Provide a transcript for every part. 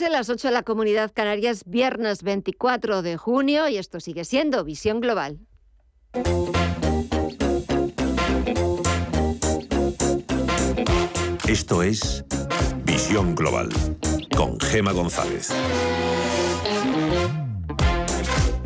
noche, las 8 de la Comunidad Canaria, es viernes 24 de junio y esto sigue siendo Visión Global. Esto es Visión Global con Gema González.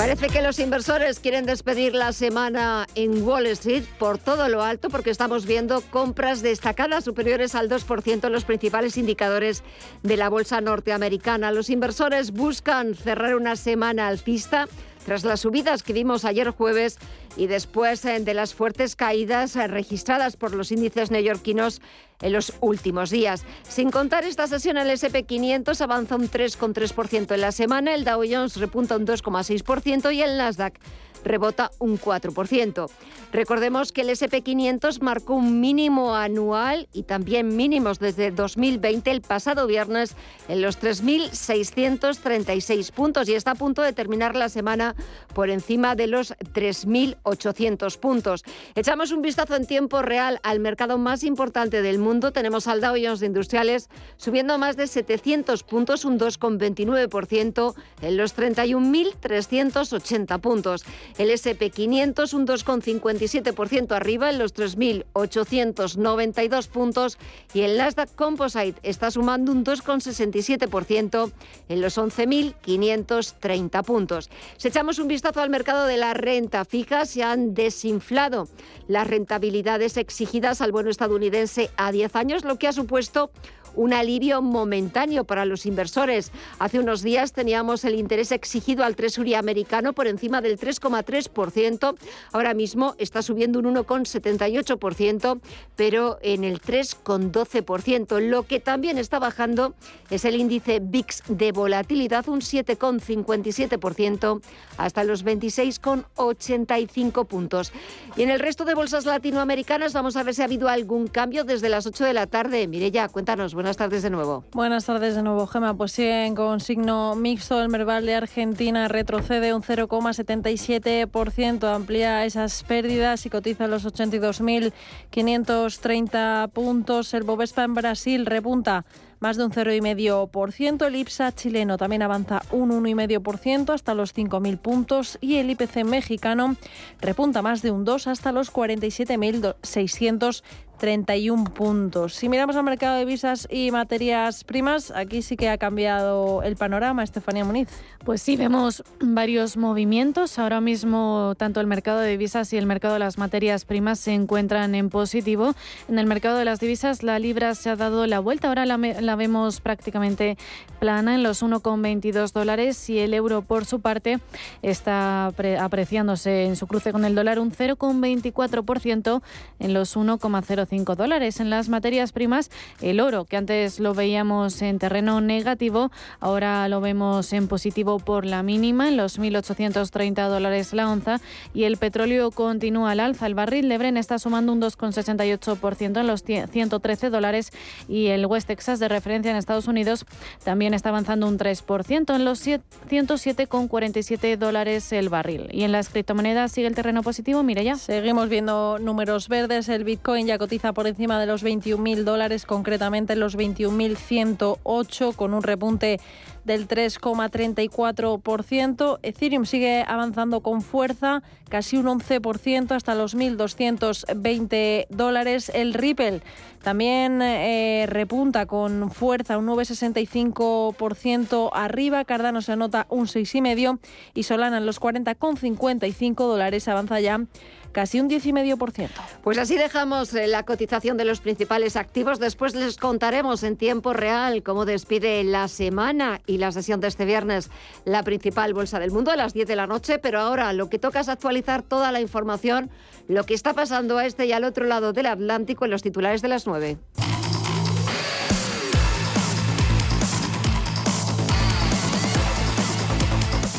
Parece que los inversores quieren despedir la semana en Wall Street por todo lo alto porque estamos viendo compras destacadas superiores al 2% en los principales indicadores de la bolsa norteamericana. Los inversores buscan cerrar una semana alcista tras las subidas que vimos ayer jueves y después eh, de las fuertes caídas eh, registradas por los índices neoyorquinos en los últimos días. Sin contar esta sesión, el SP500 avanza un 3,3% en la semana, el Dow Jones repunta un 2,6% y el Nasdaq rebota un 4%. Recordemos que el SP500 marcó un mínimo anual y también mínimos desde 2020 el pasado viernes en los 3.636 puntos y está a punto de terminar la semana por encima de los 3.800 puntos. Echamos un vistazo en tiempo real al mercado más importante del mundo. Tenemos al Dow Jones de Industriales subiendo más de 700 puntos, un 2,29% en los 31.380 puntos. El SP500 un 2,57% arriba en los 3.892 puntos y el Nasdaq Composite está sumando un 2,67% en los 11.530 puntos. Si echamos un vistazo al mercado de la renta fija, se han desinflado las rentabilidades exigidas al bono estadounidense a 10 años, lo que ha supuesto un alivio momentáneo para los inversores. Hace unos días teníamos el interés exigido al Treasury americano por encima del 3,3%. Ahora mismo está subiendo un 1,78%, pero en el 3,12%. Lo que también está bajando es el índice VIX de volatilidad, un 7,57% hasta los 26,85 puntos. Y en el resto de bolsas latinoamericanas vamos a ver si ha habido algún cambio desde las 8 de la tarde. ya, cuéntanos. Buenas tardes de nuevo. Buenas tardes de nuevo, Gema. Pues siguen con signo mixto. El Merval de Argentina retrocede un 0,77%, amplía esas pérdidas y cotiza los 82.530 puntos. El Bovespa en Brasil repunta más de un 0,5%. El IPSA chileno también avanza un 1,5% hasta los 5.000 puntos y el IPC mexicano repunta más de un 2 hasta los 47.600 31 puntos. Si miramos al mercado de visas y materias primas, aquí sí que ha cambiado el panorama, Estefanía Muniz. Pues sí, vemos varios movimientos. Ahora mismo tanto el mercado de divisas y el mercado de las materias primas se encuentran en positivo. En el mercado de las divisas la libra se ha dado la vuelta, ahora la vemos prácticamente plana en los 1,22 dólares y el euro por su parte está apreciándose en su cruce con el dólar un 0,24% en los 1,0 dólares. En las materias primas, el oro, que antes lo veíamos en terreno negativo, ahora lo vemos en positivo por la mínima, en los 1.830 dólares la onza, y el petróleo continúa al alza. El barril de Bren está sumando un 2,68% en los 113 dólares y el West Texas de referencia en Estados Unidos también está avanzando un 3% en los 107,47 dólares el barril. Y en las criptomonedas sigue el terreno positivo, mire ya. Seguimos viendo números verdes, el Bitcoin ya cotiza por encima de los 21.000 dólares, concretamente los 21.108, con un repunte del 3,34%. Ethereum sigue avanzando con fuerza, casi un 11% hasta los 1.220 dólares. El Ripple también eh, repunta con fuerza, un 9,65% arriba. Cardano se anota un 6,5% y Solana en los 40,55 dólares avanza ya casi un 10,5%. Pues así dejamos eh, la cotización de los principales activos. Después les contaremos en tiempo real cómo despide la semana y la sesión de este viernes la principal bolsa del mundo a las 10 de la noche. Pero ahora lo que toca es actualizar toda la información, lo que está pasando a este y al otro lado del Atlántico en los titulares de las 9.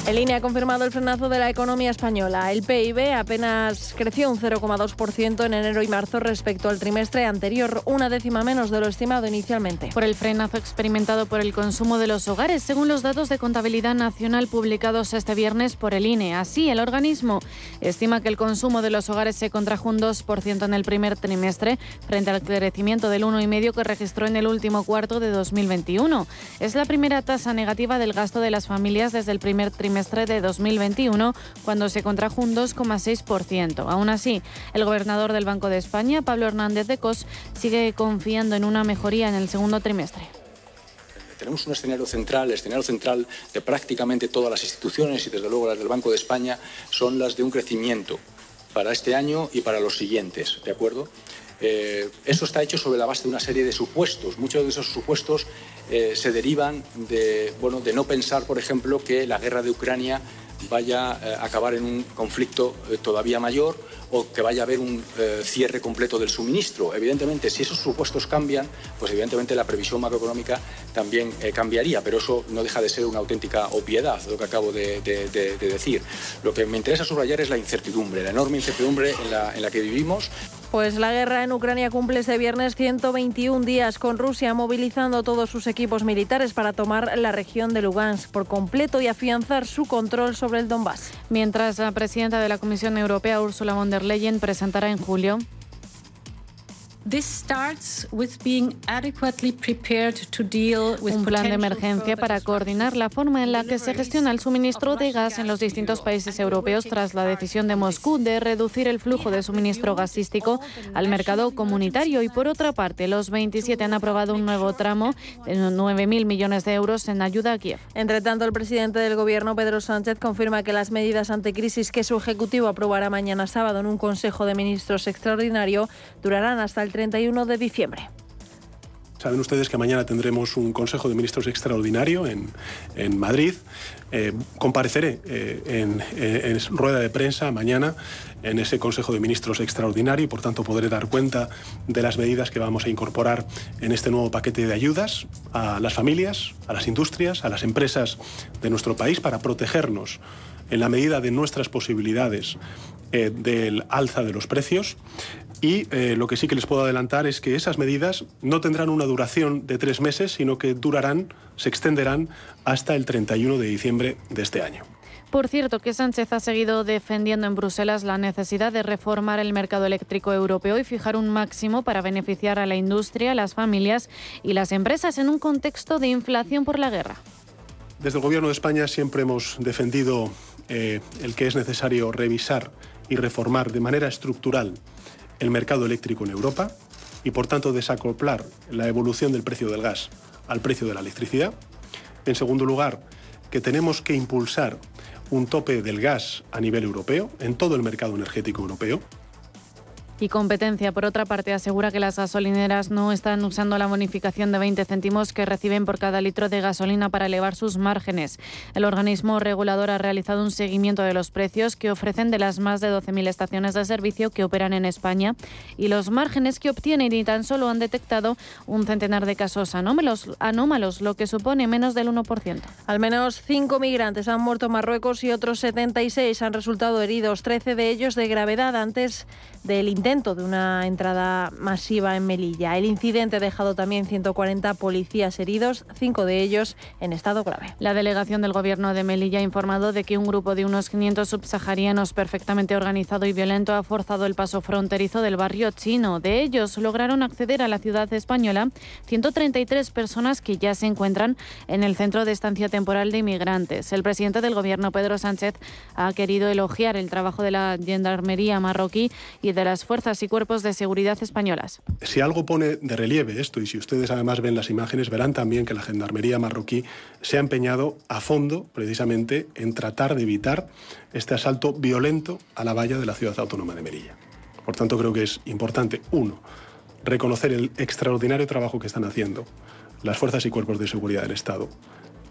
El INE ha confirmado el frenazo de la economía española. El PIB apenas creció un 0,2% en enero y marzo respecto al trimestre anterior, una décima menos de lo estimado inicialmente. Por el frenazo experimentado por el consumo de los hogares, según los datos de contabilidad nacional publicados este viernes por el INE. Así, el organismo estima que el consumo de los hogares se contrajo un 2% en el primer trimestre, frente al crecimiento del 1,5% que registró en el último cuarto de 2021. Es la primera tasa negativa del gasto de las familias desde el primer trimestre de 2021, cuando se contrajo un 2,6%. Aún así, el gobernador del Banco de España, Pablo Hernández de Cos, sigue confiando en una mejoría en el segundo trimestre tenemos un escenario central, el escenario central de prácticamente todas las instituciones y desde luego las del Banco de España son las de un crecimiento para este año y para los siguientes, ¿de acuerdo? Eh, eso está hecho sobre la base de una serie de supuestos. Muchos de esos supuestos eh, se derivan de, bueno, de no pensar, por ejemplo, que la guerra de Ucrania vaya eh, a acabar en un conflicto todavía mayor o que vaya a haber un cierre completo del suministro. Evidentemente, si esos supuestos cambian, pues evidentemente la previsión macroeconómica también cambiaría, pero eso no deja de ser una auténtica obviedad, lo que acabo de, decir. Lo que me interesa subrayar es la incertidumbre, la enorme incertidumbre en la, en la que vivimos. Pues la guerra en Ucrania cumple este viernes 121 días con Rusia movilizando todos sus equipos militares para tomar la región de Lugansk por completo y afianzar su control sobre el Donbass. Mientras la presidenta de la Comisión Europea, Ursula von der Leyen, presentará en julio un plan de emergencia para coordinar la forma en la que se gestiona el suministro de gas en los distintos países europeos tras la decisión de Moscú de reducir el flujo de suministro gasístico al mercado comunitario. Y por otra parte, los 27 han aprobado un nuevo tramo de 9.000 millones de euros en ayuda a Kiev. Entre tanto, el presidente del Gobierno, Pedro Sánchez, confirma que las medidas anticrisis que su Ejecutivo aprobará mañana sábado en un Consejo de Ministros extraordinario durarán hasta el 31 de diciembre. Saben ustedes que mañana tendremos un Consejo de Ministros extraordinario en, en Madrid. Eh, compareceré eh, en, en, rueda de prensa mañana en ese Consejo de Ministros extraordinario y por tanto podré dar cuenta de las medidas que vamos a incorporar en este nuevo paquete de ayudas a las familias, a las industrias, a las empresas de nuestro país para protegernos en la medida de nuestras posibilidades eh, del alza de los precios y eh, lo que sí que les puedo adelantar es que esas medidas no tendrán una duración de tres meses, sino que durarán, se extenderán hasta el 31 de diciembre de este año. Por cierto, que Sánchez ha seguido defendiendo en Bruselas la necesidad de reformar el mercado eléctrico europeo y fijar un máximo para beneficiar a la industria, las familias y las empresas en un contexto de inflación por la guerra. Desde el Gobierno de España siempre hemos defendido eh, el que es necesario revisar y reformar de manera estructural el mercado eléctrico en Europa y, por tanto, desacoplar la evolución del precio del gas al precio de la electricidad. En segundo lugar, que tenemos que impulsar un tope del gas a nivel europeo, en todo el mercado energético europeo, y competencia. Por otra parte, asegura que las gasolineras no están usando la bonificación de 20 céntimos que reciben por cada litro de gasolina para elevar sus márgenes. El organismo regulador ha realizado un seguimiento de los precios que ofrecen de las más de 12.000 estaciones de servicio que operan en España y los márgenes que obtienen y tan solo han detectado un centenar de casos anómalos, lo que supone menos del 1%. Al menos cinco migrantes han muerto en Marruecos y otros 76 han resultado heridos, 13 de ellos de gravedad antes del intento de una entrada masiva en Melilla. El incidente ha dejado también 140 policías heridos, cinco de ellos en estado grave. La delegación del gobierno de Melilla ha informado de que un grupo de unos 500 subsaharianos perfectamente organizado y violento ha forzado el paso fronterizo del barrio chino. De ellos lograron acceder a la ciudad española 133 personas que ya se encuentran en el centro de estancia temporal de inmigrantes. El presidente del gobierno, Pedro Sánchez, ha querido elogiar el trabajo de la gendarmería marroquí y de las fuerzas y cuerpos de seguridad españolas. Si algo pone de relieve esto, y si ustedes además ven las imágenes, verán también que la Gendarmería marroquí se ha empeñado a fondo precisamente en tratar de evitar este asalto violento a la valla de la ciudad autónoma de Merilla. Por tanto, creo que es importante, uno, reconocer el extraordinario trabajo que están haciendo las fuerzas y cuerpos de seguridad del Estado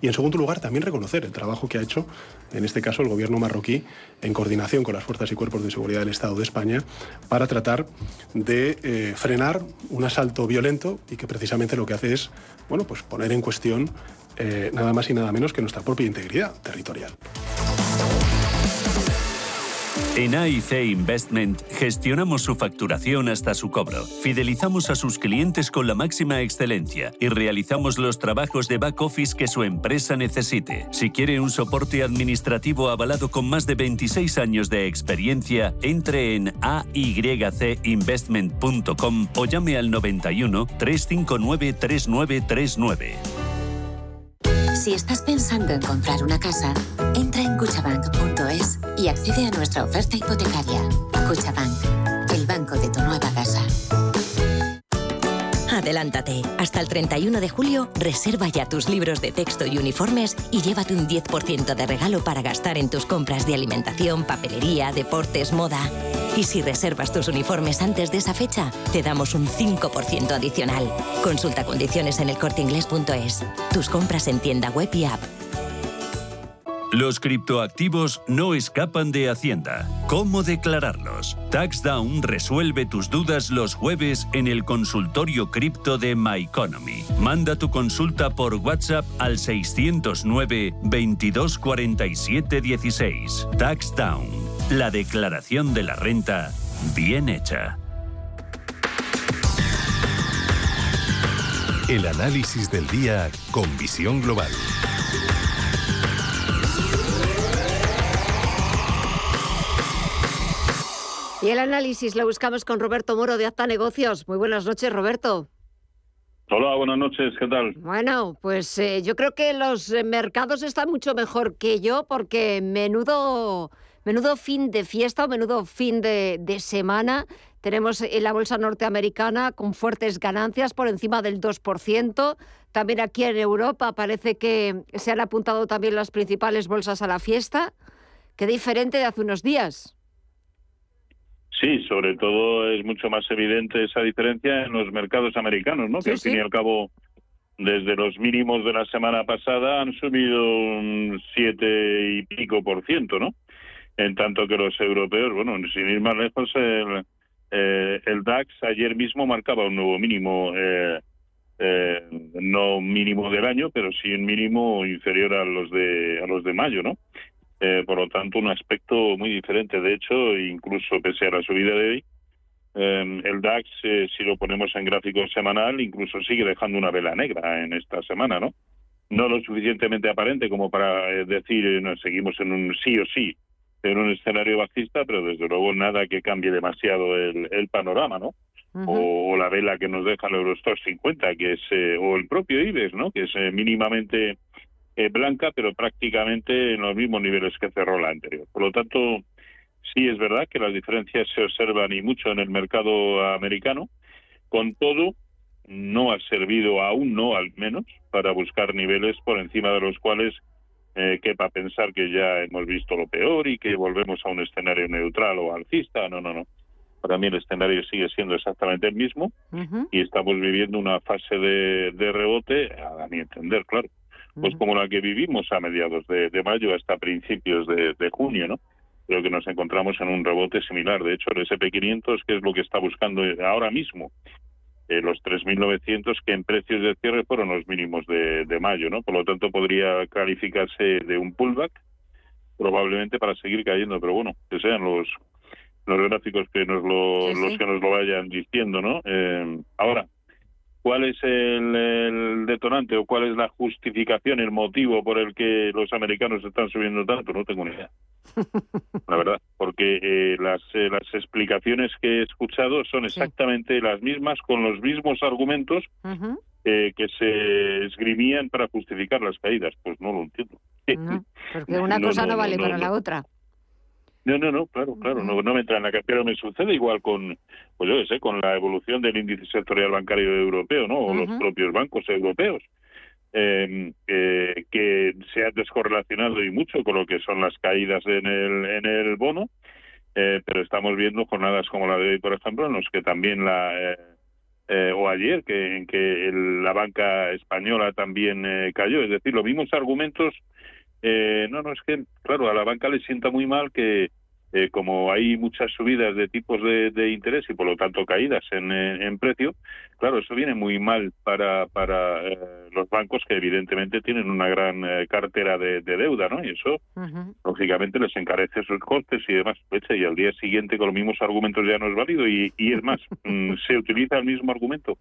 y en segundo lugar, también reconocer el trabajo que ha hecho, en este caso, el gobierno marroquí, en coordinación con las fuerzas y cuerpos de seguridad del Estado de España, para tratar de eh, frenar un asalto violento y que precisamente lo que hace es bueno, pues poner en cuestión eh, nada más y nada menos que nuestra propia integridad territorial. En AIC Investment gestionamos su facturación hasta su cobro, fidelizamos a sus clientes con la máxima excelencia y realizamos los trabajos de back office que su empresa necesite. Si quiere un soporte administrativo avalado con más de 26 años de experiencia, entre en aycinvestment.com o llame al 91 359 3939. Si estás pensando en comprar una casa, entra en cuchabank.es y accede a nuestra oferta hipotecaria. Cuchabank, el banco de tu nueva casa. Adelántate. Hasta el 31 de julio, reserva ya tus libros de texto y uniformes y llévate un 10% de regalo para gastar en tus compras de alimentación, papelería, deportes, moda. Y si reservas tus uniformes antes de esa fecha, te damos un 5% adicional. Consulta condiciones en elcorteingles.es. Tus compras en tienda web y app. Los criptoactivos no escapan de Hacienda. ¿Cómo declararlos? TaxDown resuelve tus dudas los jueves en el consultorio cripto de MyEconomy. Manda tu consulta por WhatsApp al 609 2247 16. TaxDown. La declaración de la renta bien hecha. El análisis del día con visión global. Y el análisis lo buscamos con Roberto Moro de Acta Negocios. Muy buenas noches, Roberto. Hola, buenas noches, ¿qué tal? Bueno, pues eh, yo creo que los eh, mercados están mucho mejor que yo porque menudo, menudo fin de fiesta o menudo fin de, de semana. Tenemos en la bolsa norteamericana con fuertes ganancias por encima del 2%. También aquí en Europa parece que se han apuntado también las principales bolsas a la fiesta. Qué diferente de hace unos días. Sí, sobre todo es mucho más evidente esa diferencia en los mercados americanos, ¿no? que al fin y al cabo, desde los mínimos de la semana pasada han subido un siete y pico por ciento, ¿no? En tanto que los europeos, bueno, sin ir más lejos, el, eh, el DAX ayer mismo marcaba un nuevo mínimo, eh, eh, no mínimo del año, pero sí un mínimo inferior a los de a los de mayo, ¿no? Eh, por lo tanto, un aspecto muy diferente. De hecho, incluso pese a la subida de hoy, eh, el DAX, eh, si lo ponemos en gráfico semanal, incluso sigue dejando una vela negra en esta semana, ¿no? No lo suficientemente aparente como para eh, decir, eh, no, seguimos en un sí o sí, en un escenario bajista, pero desde luego nada que cambie demasiado el, el panorama, ¿no? o, o la vela que nos deja el Eurostoxx 50, que es, eh, o el propio IBEX, ¿no? Que es mínimamente eh, blanca, pero prácticamente en los mismos niveles que cerró la anterior. Por lo tanto, sí es verdad que las diferencias se observan y mucho en el mercado americano. Con todo, no ha servido aún no al menos para buscar niveles por encima de los cuales eh, quepa pensar que ya hemos visto lo peor y que volvemos a un escenario neutral o alcista. No, no, no. Para mí el escenario sigue siendo exactamente el mismo y estamos viviendo una fase de, de rebote, a mi entender, claro, pues como la que vivimos a mediados de, de mayo hasta principios de, de junio, ¿no? Creo que nos encontramos en un rebote similar. De hecho, el SP500, que es lo que está buscando ahora mismo, eh, los 3.900 que en precios de cierre fueron los mínimos de, de mayo, ¿no? Por lo tanto, podría calificarse de un pullback, probablemente para seguir cayendo, pero bueno, que sean los los gráficos que nos lo, Sí, sí. los que nos lo vayan diciendo, ¿no? Eh, ahora, ¿cuál es el, el detonante o cuál es la justificación, el motivo por el que los americanos están subiendo tanto? No tengo ni idea. La verdad, porque eh, las, eh, las explicaciones que he escuchado son exactamente las mismas, con los mismos argumentos eh, que se esgrimían para justificar las caídas. Pues no lo entiendo. No, porque una No, cosa no, no, vale para la otra. No, no, no, claro, claro, no, no me entra en la cabeza, pero me sucede igual con, pues yo sé, con la evolución del índice sectorial bancario europeo, ¿no? O los propios bancos europeos, eh, eh, que se han descorrelacionado y mucho con lo que son las caídas en el, en el bono, eh, pero estamos viendo jornadas como la de hoy, por ejemplo, en los que también la, eh, eh, o ayer, que en que el- la banca española también eh, cayó, es decir, los mismos argumentos eh, no, no, es que, claro, a la banca le sienta muy mal que eh, como hay muchas subidas de tipos de, interés y por lo tanto caídas en, en, precio, claro, eso viene muy mal para, para los bancos que evidentemente tienen una gran cartera de, deuda, ¿no? Y eso, lógicamente, les encarece sus costes y demás. Y al día siguiente con los mismos argumentos ya no es válido y, y es más, mm, se utiliza el mismo argumento.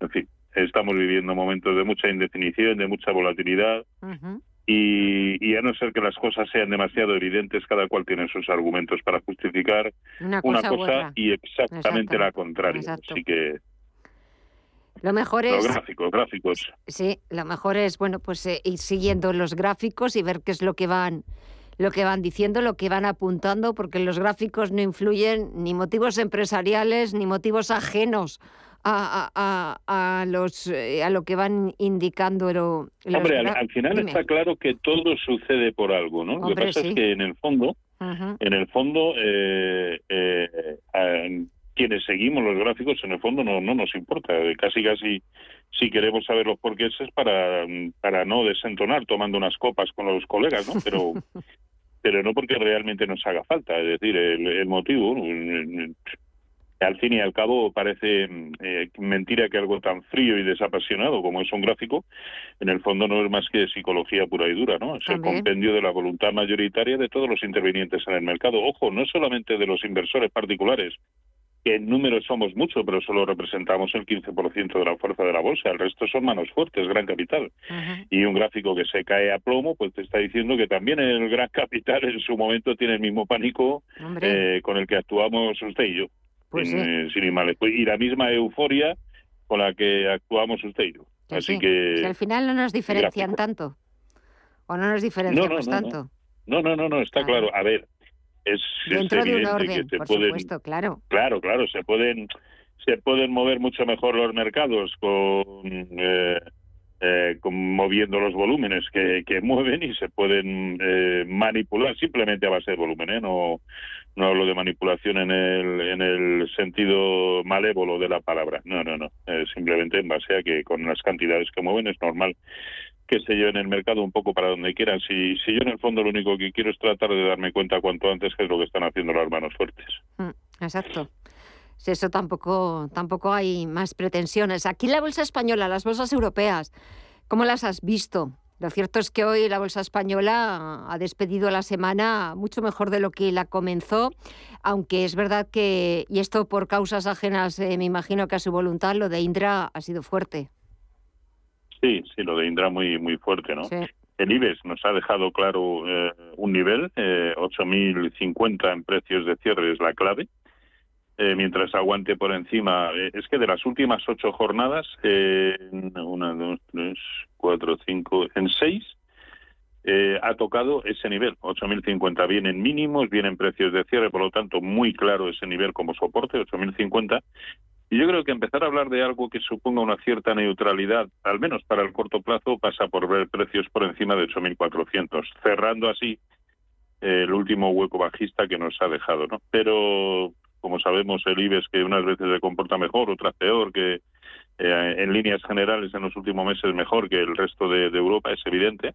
En fin, estamos viviendo momentos de mucha indefinición, de mucha volatilidad. Y, a no ser que las cosas sean demasiado evidentes, cada cual tiene sus argumentos para justificar una cosa, y exactamente la contraria. Así que lo mejor es. Los gráficos, gráficos. Sí, lo mejor es, bueno, pues eh, ir siguiendo los gráficos y ver qué es lo que van lo que van diciendo, lo que van apuntando, porque los gráficos no influyen ni motivos empresariales ni motivos ajenos a, los, eh, a lo que van indicando. Lo, Hombre, al, final está claro que todo sucede por algo, ¿no? lo que pasa es que en el fondo, en el fondo, eh, eh, quienes seguimos los gráficos, en el fondo no, no nos importa. Casi, casi, si queremos saber los porqués es para, para no desentonar tomando unas copas con los colegas, ¿no? Pero pero no porque realmente nos haga falta. Es decir, el, el motivo, al fin y al cabo parece eh, mentira que algo tan frío y desapasionado como es un gráfico, en el fondo no es más que psicología pura y dura, ¿no? Es el compendio de la voluntad mayoritaria de todos los intervinientes en el mercado. Ojo, no solamente de los inversores particulares, que en números somos muchos, pero solo representamos el 15% de la fuerza de la bolsa. El resto son manos fuertes, gran capital. Y un gráfico que se cae a plomo, pues te está diciendo que también el gran capital en su momento tiene el mismo pánico eh, con el que actuamos usted y yo. Pues sin, eh, Y la misma euforia con la que actuamos usted y yo. Así que... al final no nos diferencian tanto. O no nos diferenciamos tanto. No, no, no, no, está claro. A ver, es, dentro de un orden, por supuesto, claro. Claro, claro, se pueden se pueden mover mucho mejor los mercados con, eh, eh, moviendo los volúmenes que, que, mueven y se pueden eh, manipular simplemente a base de volumen, ¿eh? no no hablo de manipulación en el en el sentido malévolo de la palabra, no, no, no, simplemente en base a que con las cantidades que mueven es normal que se lleven el mercado un poco para donde quieran. Si, si yo en el fondo lo único que quiero es tratar de darme cuenta cuanto antes que es lo que están haciendo las manos fuertes. Mm, exacto. Si eso tampoco, tampoco hay más pretensiones. Aquí la bolsa española, las bolsas europeas, ¿cómo las has visto? Lo cierto es que hoy la bolsa española ha despedido la semana mucho mejor de lo que la comenzó, aunque es verdad que, y esto por causas ajenas, eh, me imagino que a su voluntad, lo de Indra ha sido fuerte. Sí, sí, lo de Indra muy muy fuerte, ¿no? El IBEX nos ha dejado claro eh, un nivel, eh, 8.050 en precios de cierre es la clave. Eh, mientras aguante por encima, eh, es que de las últimas ocho jornadas, una, dos, tres, cuatro, cinco, en seis, ha tocado ese nivel, 8.050. Vienen mínimos, vienen precios de cierre, por lo tanto, muy claro ese nivel como soporte, 8.050. Y yo creo que empezar a hablar de algo que suponga una cierta neutralidad, al menos para el corto plazo, pasa por ver precios por encima de 8.400, cerrando así eh, el último hueco bajista que nos ha dejado, ¿no? Pero como sabemos el IBEX que unas veces se comporta mejor, otras peor, que eh, en líneas generales en los últimos meses mejor que el resto de, Europa, es evidente.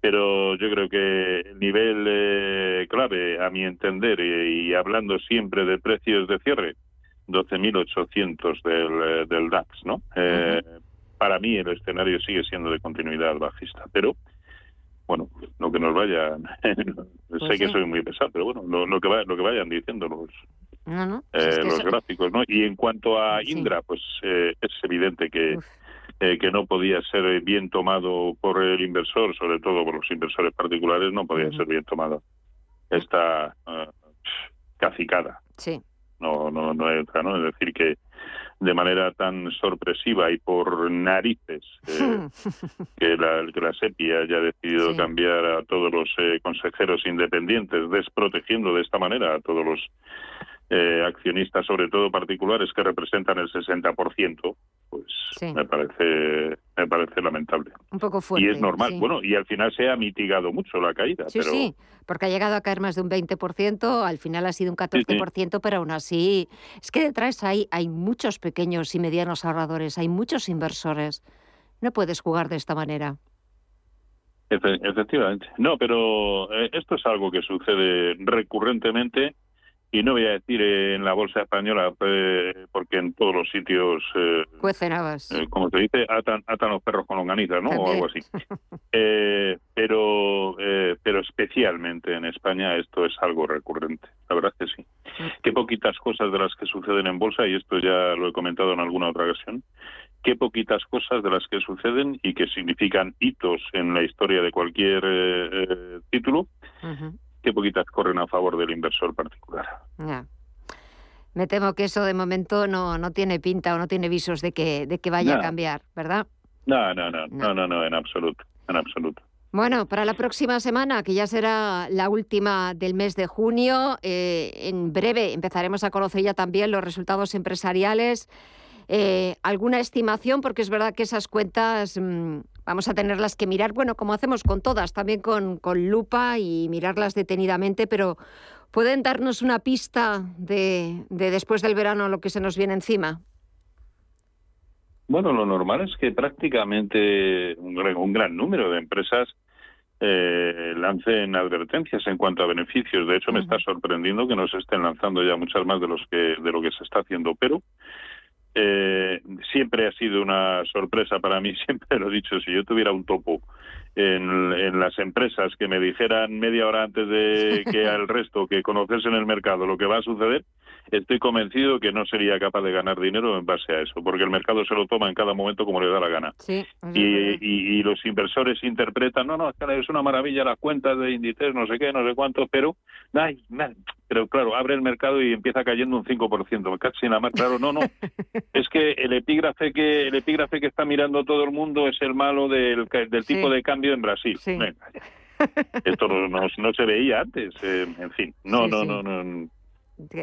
Pero yo creo que el nivel eh, clave, a mi entender, y hablando siempre de precios de cierre, 12.800 del, eh, del DAX, ¿no? Eh, para mí el escenario sigue siendo de continuidad bajista, pero bueno, lo que nos vayan, pues sé que soy muy pesado, pero bueno, lo, que lo que vayan diciendo los eh, los gráficos, ¿no? Y en cuanto a Indra, pues es evidente que que no podía ser bien tomado por el inversor, sobre todo por los inversores particulares, no podía ser bien tomado esta cacicada. Sí no, no, no hay otra, ¿no? Es decir, que de manera tan sorpresiva y por narices eh, que, la, que la SEPI haya decidido cambiar a todos los eh, consejeros independientes, desprotegiendo de esta manera a todos los eh, accionistas, sobre todo particulares, que representan el 60%, pues me parece me parece lamentable. Un poco fuerte. Y es normal. Bueno, y al final se ha mitigado mucho la caída. Sí, sí, porque ha llegado a caer más de un 20%, al final ha sido un 14%, pero aún así es que detrás hay, hay muchos pequeños y medianos ahorradores, hay muchos inversores. No puedes jugar de esta manera. efectivamente. No, pero eh, esto es algo que sucede recurrentemente y no voy a decir en la bolsa española eh, porque en todos los sitios eh, cuecen eh, como se dice atan, atan los perros con longaniza no o algo así. Eh, pero pero especialmente en España esto es algo recurrente. La verdad que sí. Qué poquitas cosas de las que suceden en bolsa y esto ya lo he comentado en alguna otra ocasión qué poquitas cosas de las que suceden y que significan hitos en la historia de cualquier título qué poquitas corren a favor del inversor particular. Me temo que eso de momento no, no tiene pinta o no tiene visos de que, de que vaya a cambiar, ¿verdad? No, no, no, no, no, no, en absoluto, en absoluto. Bueno, para la próxima semana, que ya será la última del mes de junio, eh, en breve empezaremos a conocer ya también los resultados empresariales. Eh, ¿Alguna estimación? Porque es verdad que esas cuentas mm, vamos a tenerlas que mirar, bueno, como hacemos con todas, también con, lupa y mirarlas detenidamente, pero ¿pueden darnos una pista de, después del verano lo que se nos viene encima? Bueno, lo normal es que prácticamente un, gran número de empresas eh, lancen advertencias en cuanto a beneficios. De hecho, me está sorprendiendo que no se estén lanzando ya muchas más de los que de lo que se está haciendo, pero eh, siempre ha sido una sorpresa para mí, siempre lo he dicho, si yo tuviera un topo en, las empresas que me dijeran media hora antes de que al resto que conociesen el mercado lo que va a suceder, estoy convencido que no sería capaz de ganar dinero en base a eso, porque el mercado se lo toma en cada momento como le da la gana. y, los inversores interpretan, no, no, es una maravilla las cuentas de índices, no sé qué, no sé cuánto, pero, ay, pero claro, abre el mercado y empieza cayendo un 5%. Me casi nada más, claro, no, no. es que el epígrafe que el epígrafe que está mirando todo el mundo es el malo del, del tipo de cambio en Brasil. Esto no, no, se veía antes, eh, en fin. No, no, no, no.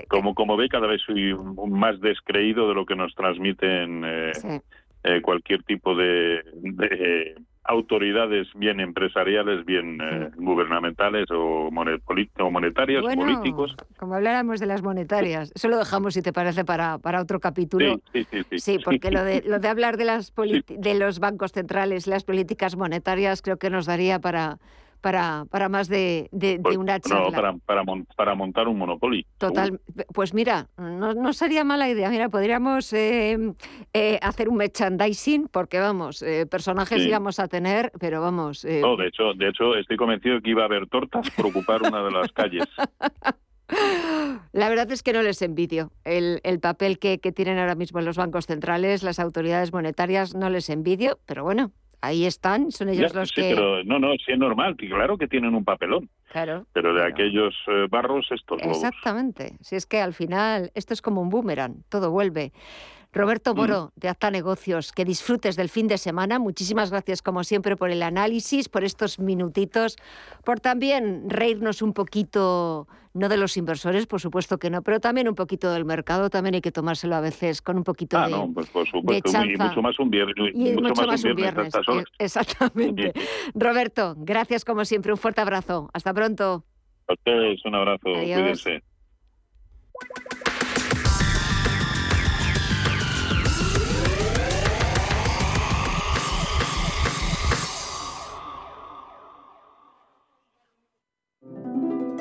Como, como ve, cada vez soy más descreído de lo que nos transmiten eh, eh, cualquier tipo de, autoridades, bien empresariales, bien eh, gubernamentales o, monetarias, políticos. Como habláramos de las monetarias, eso lo dejamos, si te parece, para, para otro capítulo. Sí, sí, sí. Sí, porque lo de, lo de hablar de, las de los bancos centrales, las políticas monetarias, creo que nos daría para para, para más de, de, pues, una charla. No, para, para, para, montar un monopolio. Total. Pues mira, no, no, sería mala idea. Mira, podríamos eh, eh, hacer un merchandising, porque vamos, eh, personajes íbamos a tener, pero vamos. No, de hecho, de hecho, estoy convencido que iba a haber tortas por ocupar una de las calles. La verdad es que no les envidio el, el papel que, que, tienen ahora mismo los bancos centrales, las autoridades monetarias, no les envidio, pero bueno, ahí están, son ellos los sí, que... Pero, no, no, sí es normal, claro que tienen un papelón. Claro. Pero de aquellos eh, barros estos Exactamente. Si es que al final esto es como un boomerang, todo vuelve. Roberto. Moro, de Acta Negocios, que disfrutes del fin de semana. Muchísimas gracias, como siempre, por el análisis, por estos minutitos, por también reírnos un poquito, no de los inversores, por supuesto que no, pero también un poquito del mercado. También hay que tomárselo a veces con un poquito ah, de. no, pues por supuesto. y mucho más un viernes. Y mucho, más, un viernes. Eh, exactamente. Roberto, gracias, como siempre. Un fuerte abrazo. Hasta pronto. A ustedes, un abrazo. Cuídense.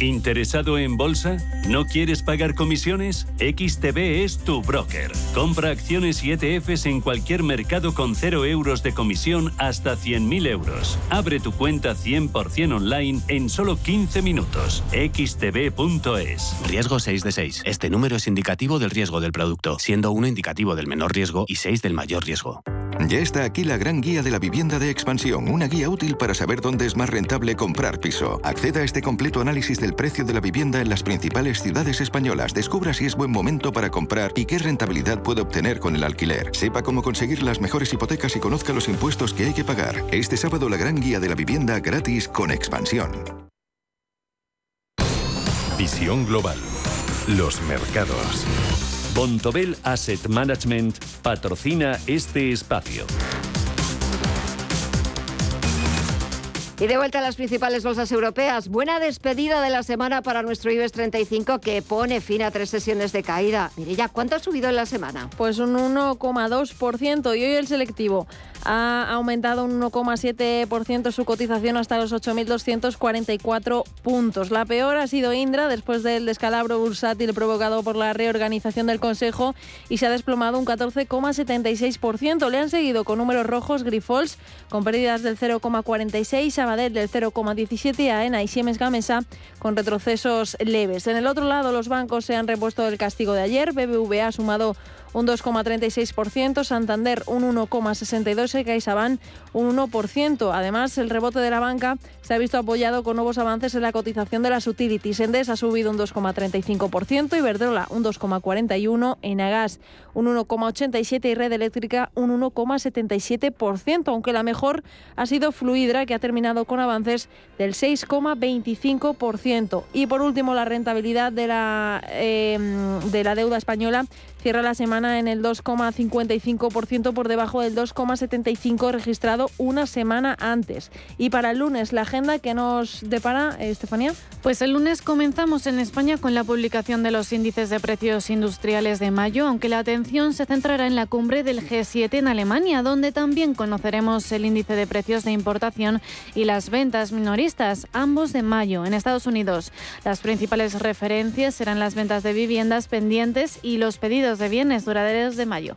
¿Interesado en bolsa? ¿No quieres pagar comisiones? XTB es tu broker. Compra acciones y ETFs en cualquier mercado con 0 euros de comisión hasta 100.000 euros. Abre tu cuenta 100% online en solo 15 minutos. xtb.es. Riesgo 6 de 6. Este número es indicativo del riesgo del producto, siendo 1 indicativo del menor riesgo y 6 del mayor riesgo. Ya está aquí la gran guía de la vivienda de expansión, una guía útil para saber dónde es más rentable comprar piso. Acceda a este completo análisis del precio de la vivienda en las principales ciudades españolas. Descubra si es buen momento para comprar y qué rentabilidad puede obtener con el alquiler. Sepa cómo conseguir las mejores hipotecas y conozca los impuestos que hay que pagar. Este sábado la gran guía de la vivienda gratis con expansión. Visión Global los mercados. Bontobel Asset Management patrocina este espacio. Y de vuelta a las principales bolsas europeas. Buena despedida de la semana para nuestro IBEX 35 que pone fin a tres sesiones de caída. Mire ya, ¿cuánto ha subido en la semana? Pues un 1,2% y hoy el selectivo ha aumentado un 1,7% su cotización hasta los 8.244 puntos. La peor ha sido Indra después del descalabro bursátil provocado por la reorganización del Consejo y se ha desplomado un 14,76%. Le han seguido con números rojos Grifols con pérdidas del 0,46%, Sabadell del 0,17% y AENA y Siemens Gamesa con retrocesos leves. En el otro lado, los bancos se han repuesto del castigo de ayer. BBVA ha sumado un 2,36%, Santander un 1,62% y CaixaBank un 1%. Además, el rebote de la banca se ha visto apoyado con nuevos avances en la cotización de las utilities. Endes ha subido un 2,35%, Iberdrola un 2,41%, Enagas un 1,87% y Red Eléctrica un 1,77%, aunque la mejor ha sido Fluidra, que ha terminado con avances del 6,25%. Y por último, la rentabilidad de la, eh, de la deuda española cierra la semana en el 2,55% por debajo del 2,75% registrado una semana antes. Y para el lunes, la agenda que nos depara, eh, Estefanía. Pues el lunes comenzamos en España con la publicación de los índices de precios industriales de mayo, aunque la atención se centrará en la cumbre del G7 en Alemania, donde también conoceremos el índice de precios de importación y las ventas minoristas, ambos de mayo en Estados Unidos. Las principales referencias serán las ventas de viviendas pendientes y los pedidos de bienes duraderos de mayo.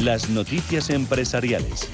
las noticias empresariales.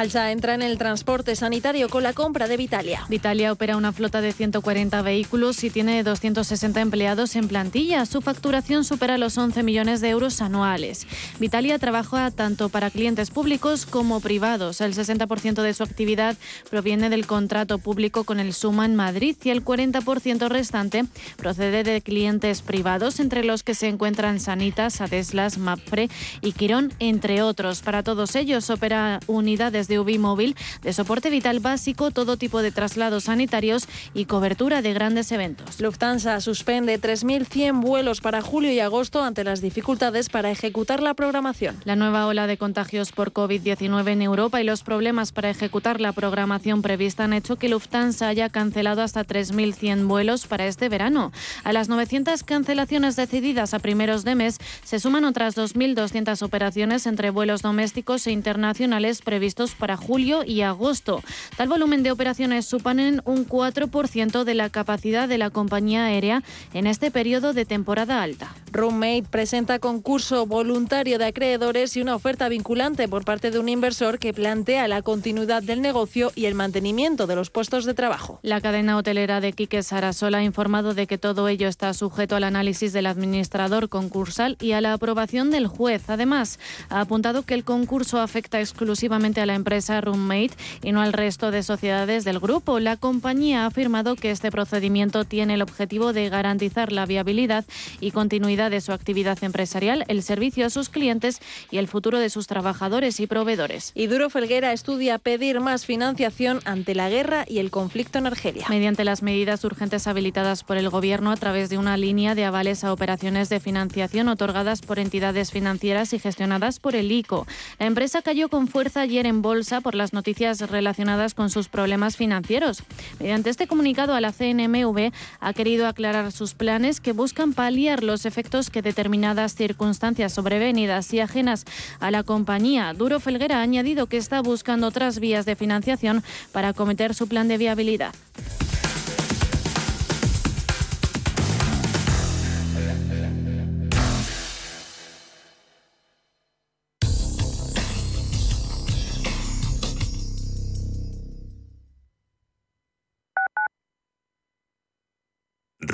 Alsa entra en el transporte sanitario con la compra de Vitalia. Vitalia opera una flota de 140 vehículos y tiene 260 empleados en plantilla. Su facturación supera los 11 millones de euros anuales. Vitalia trabaja tanto para clientes públicos como privados. El 60% de su actividad proviene del contrato público con el Suma en Madrid y el 40% restante procede de clientes privados, entre los que se encuentran Sanitas, Adeslas, Mapfre y Quirón, entre otros. Para todos ellos opera unidades de UBI móvil, de soporte vital básico, todo tipo de traslados sanitarios y cobertura de grandes eventos. Lufthansa suspende 3.100 vuelos para julio y agosto ante las dificultades para ejecutar la programación. La nueva ola de contagios por COVID-19 en Europa y los problemas para ejecutar la programación prevista han hecho que Lufthansa haya cancelado hasta 3.100 vuelos para este verano. A las 900 cancelaciones decididas a primeros de mes se suman otras 2.200 operaciones entre vuelos domésticos e internacionales previstos para julio y agosto. Tal volumen de operaciones suponen un 4% de la capacidad de la compañía aérea en este periodo de temporada alta. Roommate presenta concurso voluntario de acreedores y una oferta vinculante por parte de un inversor que plantea la continuidad del negocio y el mantenimiento de los puestos de trabajo. La cadena hotelera de Quique Sarasola ha informado de que todo ello está sujeto al análisis del administrador concursal y a la aprobación del juez. Además, ha apuntado que el concurso afecta exclusivamente a la empresa Roommate y no al resto de sociedades del grupo. La compañía ha afirmado que este procedimiento tiene el objetivo de garantizar la viabilidad y continuidad de su actividad empresarial, el servicio a sus clientes y el futuro de sus trabajadores y proveedores. Y Duro Felguera estudia pedir más financiación ante la guerra y el conflicto en Argelia. Mediante las medidas urgentes habilitadas por el Gobierno a través de una línea de avales a operaciones de financiación otorgadas por entidades financieras y gestionadas por el ICO. La empresa cayó con fuerza ayer en bolsa por las noticias relacionadas con sus problemas financieros. Mediante este comunicado a la CNMV ha querido aclarar sus planes que buscan paliar los efectos que determinadas circunstancias sobrevenidas y ajenas a la compañía. Duro Felguera ha añadido que está buscando otras vías de financiación para acometer su plan de viabilidad.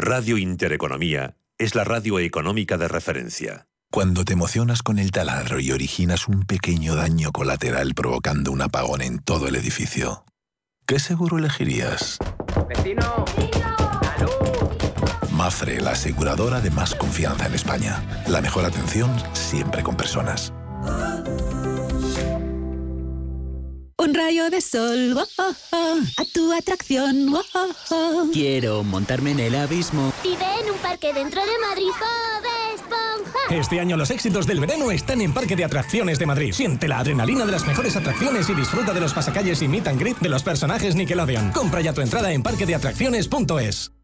Radio Intereconomía es la radio económica de referencia. Cuando te emocionas con el taladro y originas un pequeño daño colateral provocando un apagón en todo el edificio, ¿qué seguro elegirías? ¡Vecino! Mafre, la aseguradora de más confianza en España. La mejor atención siempre con personas. Un rayo de sol, oh, oh, oh, a tu atracción. Quiero montarme en el abismo. Vive en un parque dentro de Madrid, Bob Esponja. Este año los éxitos del verano están en Parque de Atracciones de Madrid. Siente la adrenalina de las mejores atracciones y disfruta de los pasacalles y meet and greet de los personajes Nickelodeon. Compra ya tu entrada en parquedeatracciones.es.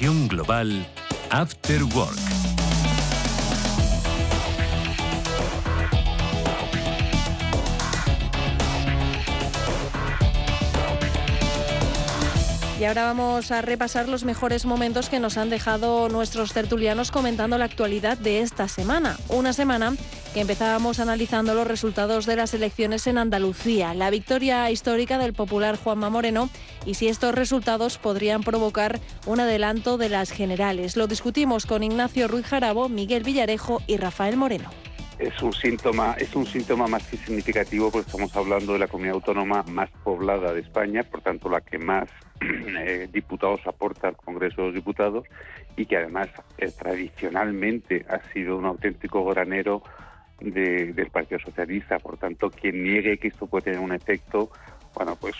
Global, After Work. Y ahora vamos a repasar los mejores momentos que nos han dejado nuestros tertulianos comentando la actualidad de esta semana. Una semana que empezábamos analizando los resultados de las elecciones en Andalucía, la victoria histórica del popular Juanma Moreno y si estos resultados podrían provocar un adelanto de las generales. Lo discutimos con Ignacio Ruiz Jarabo, Miguel Villarejo y Rafael Moreno es un síntoma, es un síntoma más que significativo porque estamos hablando de la comunidad autónoma más poblada de España, por tanto la que más eh, diputados aporta al Congreso de los Diputados y que además eh, tradicionalmente ha sido un auténtico granero del Partido Socialista. Por tanto, quien niegue que esto puede tener un efecto, bueno, pues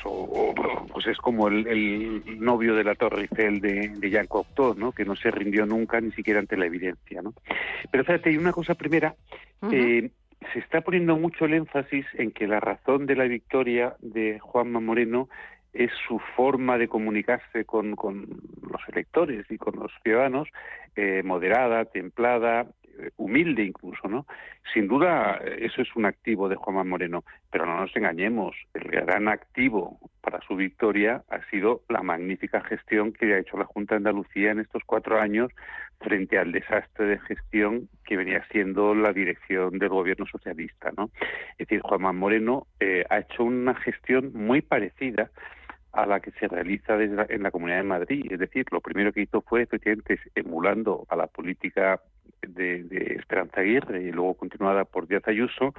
pues es como el, novio de la Torre Eiffel de, de Jean Cocteau, ¿no? Que no se rindió nunca ni siquiera ante la evidencia, ¿no? Pero fíjate, hay una cosa primera. eh, se está poniendo mucho el énfasis en que la razón de la victoria de Juanma Moreno es su forma de comunicarse con, con los electores y con los ciudadanos, eh, moderada, templada, humilde incluso, ¿no? Sin duda eso es un activo de Juanma Moreno, pero no nos engañemos, el gran activo para su victoria ha sido la magnífica gestión que ha hecho la Junta de Andalucía en estos cuatro años frente al desastre de gestión que venía siendo la dirección del gobierno socialista, ¿no? Es decir, Juanma Moreno eh, ha hecho una gestión muy parecida a la que se realiza desde en la Comunidad de Madrid. Es decir, lo primero que hizo fue, efectivamente, emulando a la política de, de Esperanza Aguirre y luego continuada por Díaz Ayuso,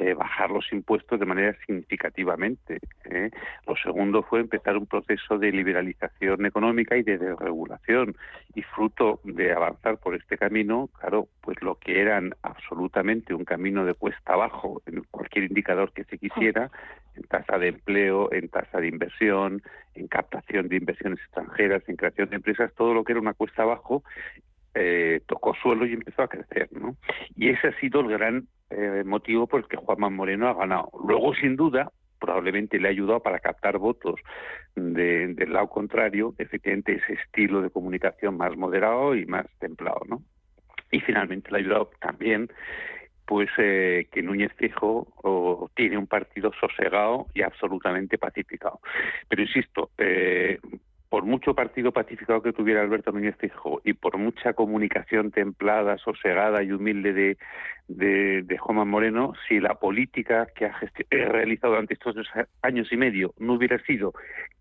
eh, bajar los impuestos de manera significativamente. ¿eh? Lo segundo fue empezar un proceso de liberalización económica y de desregulación. Y fruto de avanzar por este camino, claro, pues lo que eran absolutamente un camino de cuesta abajo en cualquier indicador que se quisiera, en tasa de empleo, en tasa de inversión, en captación de inversiones extranjeras, en creación de empresas, todo lo que era una cuesta abajo, eh, tocó suelo y empezó a crecer, ¿no? Y ese ha sido el gran eh, motivo por el que Juanma Moreno ha ganado. Luego, sin duda, probablemente le ha ayudado para captar votos del lado contrario, efectivamente ese estilo de comunicación más moderado y más templado, ¿no? Y finalmente le ha ayudado también pues eh, que Núñez Fijo tiene un partido sosegado y absolutamente pacificado. Pero insisto, eh, por mucho partido pacificado que tuviera Alberto Núñez Fijo y por mucha comunicación templada, sosegada y humilde de, de, de Juan Moreno, si la política que ha realizado durante estos dos años y medio no hubiera sido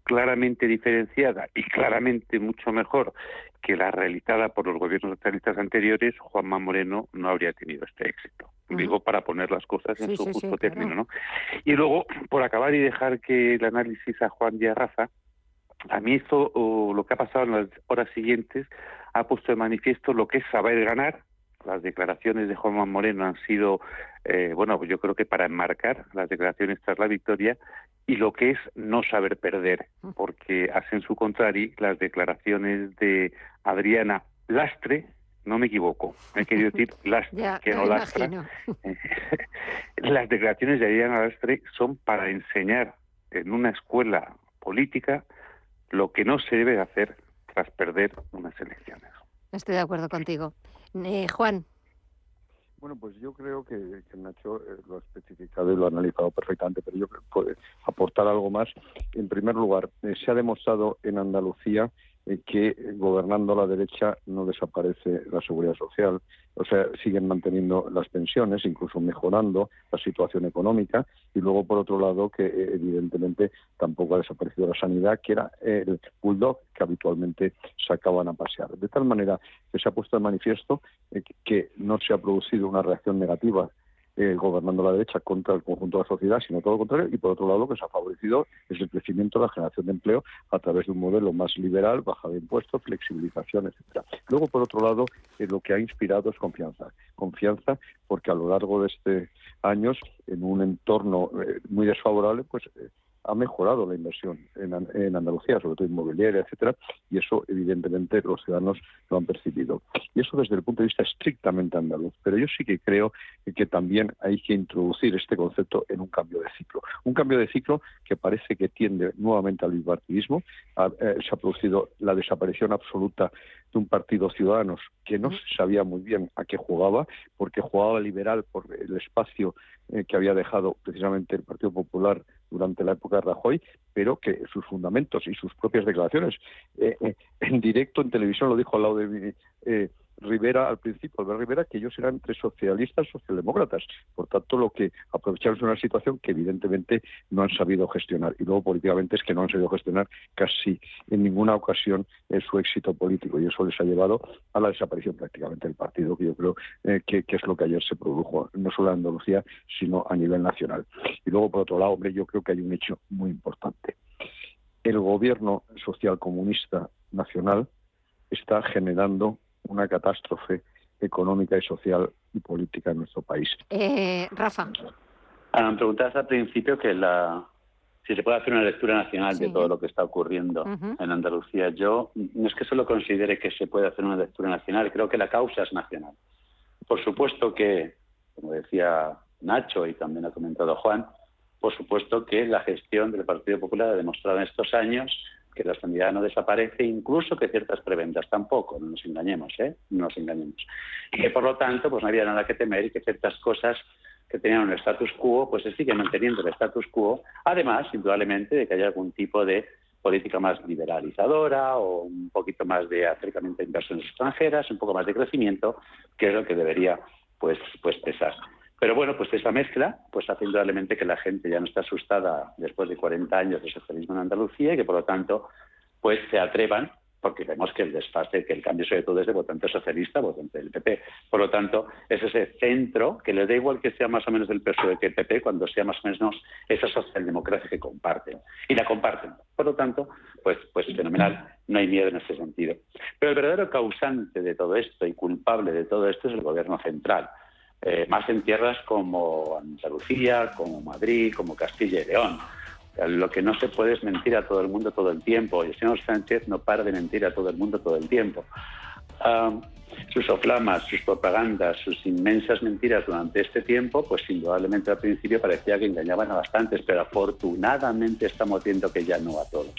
claramente diferenciada y claramente mucho mejor que la realizada por los gobiernos socialistas anteriores, Juanma Moreno no habría tenido este éxito. Digo, para poner las cosas en su justo término, ¿no? Y luego, por acabar y dejar que el análisis a Juan Díaz Rafa, a mí esto, o lo que ha pasado en las horas siguientes, ha puesto de manifiesto lo que es saber ganar. Las declaraciones de Juan Moreno han sido, eh, bueno, yo creo que para enmarcar las declaraciones tras la victoria y lo que es no saber perder, porque hacen su contrario las declaraciones de Adriana Lastre, no me equivoco, me he querido decir Lastre, que no Lastra. las declaraciones de Adriana Lastre son para enseñar en una escuela política lo que no se debe hacer tras perder unas elecciones. Estoy de acuerdo contigo. Eh, Juan. Bueno, pues yo creo que, Nacho eh, lo ha especificado y lo ha analizado perfectamente, pero yo creo que puede aportar algo más. En primer lugar, eh, se ha demostrado en Andalucía que gobernando la derecha no desaparece la seguridad social, o sea, siguen manteniendo las pensiones, incluso mejorando la situación económica, y luego, por otro lado, que eh, evidentemente tampoco ha desaparecido la sanidad, que era el bulldog que habitualmente sacaban a pasear. De tal manera que se ha puesto de manifiesto eh, que no se ha producido una reacción negativa eh, gobernando la derecha contra el conjunto de la sociedad, sino todo lo contrario, y por otro lado lo que se ha favorecido es el crecimiento, la generación de empleo a través de un modelo más liberal, baja de impuestos, flexibilización, etcétera. Luego, por otro lado, eh, lo que ha inspirado es confianza. Confianza porque a lo largo de este años, en un entorno eh, muy desfavorable, pues ha mejorado la inversión en, Andalucía, sobre todo inmobiliaria, etcétera, y eso evidentemente los ciudadanos lo han percibido. Y eso desde el punto de vista estrictamente andaluz. Pero yo sí que creo que también hay que introducir este concepto en un cambio de ciclo. Un cambio de ciclo que parece que tiende nuevamente al bipartidismo. Eh, se ha producido la desaparición absoluta de un partido Ciudadanos que no se sabía muy bien a qué jugaba, porque jugaba liberal por el espacio eh, que había dejado precisamente el Partido Popular durante la época de Rajoy, pero que sus fundamentos y sus propias declaraciones eh, eh, en directo en televisión lo dijo al lado de mi, Rivera al principio, Albert Rivera, que ellos eran entre socialistas socialdemócratas. Por tanto, lo que aprovecharon es una situación que evidentemente no han sabido gestionar. Y luego políticamente es que no han sabido gestionar casi en ninguna ocasión eh, su éxito político. Y eso les ha llevado a la desaparición prácticamente del partido, que yo creo eh, que, es lo que ayer se produjo, no solo en Andalucía, sino a nivel nacional. Y luego, por otro lado, hombre, yo creo que hay un hecho muy importante. El gobierno social comunista nacional está generando una catástrofe económica y social y política en nuestro país. Eh, Rafa. Ah, me preguntabas al principio que la, si se puede hacer una lectura nacional de todo lo que está ocurriendo en Andalucía. Yo no es que solo considere que se puede hacer una lectura nacional, creo que la causa es nacional. Por supuesto que, como decía Nacho y también ha comentado Juan, por supuesto que la gestión del Partido Popular ha demostrado en estos años que la sanidad no desaparece, incluso que ciertas preventas tampoco, no nos engañemos, ¿eh? No nos engañemos. Y que por lo tanto, pues no había nada que temer y que ciertas cosas que tenían un status quo, pues se siguen manteniendo el status quo, además, indudablemente, de que haya algún tipo de política más liberalizadora o un poquito más de acercamiento a inversiones extranjeras, un poco más de crecimiento, que es lo que debería pues, pues pesar. Pero bueno, pues esa mezcla pues hace indudablemente que la gente ya no está asustada después de 40 años de socialismo en Andalucía y que por lo tanto pues se atrevan porque vemos que el desfase, que el cambio sobre todo es de votante socialista, votante del PP. Por lo tanto, es ese centro que le da igual que sea más o menos del PSOE que el PP, cuando sea más o menos esa socialdemocracia que comparten. Y la comparten. Por lo tanto, pues, pues fenomenal, no hay miedo en ese sentido. Pero el verdadero causante de todo esto y culpable de todo esto es el gobierno central. Eh, más en tierras como Andalucía, como Madrid, como Castilla y León. Lo que no se puede es mentir a todo el mundo todo el tiempo. Y el señor Sánchez no para de mentir a todo el mundo todo el tiempo. sus oflamas, sus propagandas, sus inmensas mentiras durante este tiempo, pues indudablemente al principio parecía que engañaban a bastantes, pero afortunadamente estamos viendo que ya no a todos.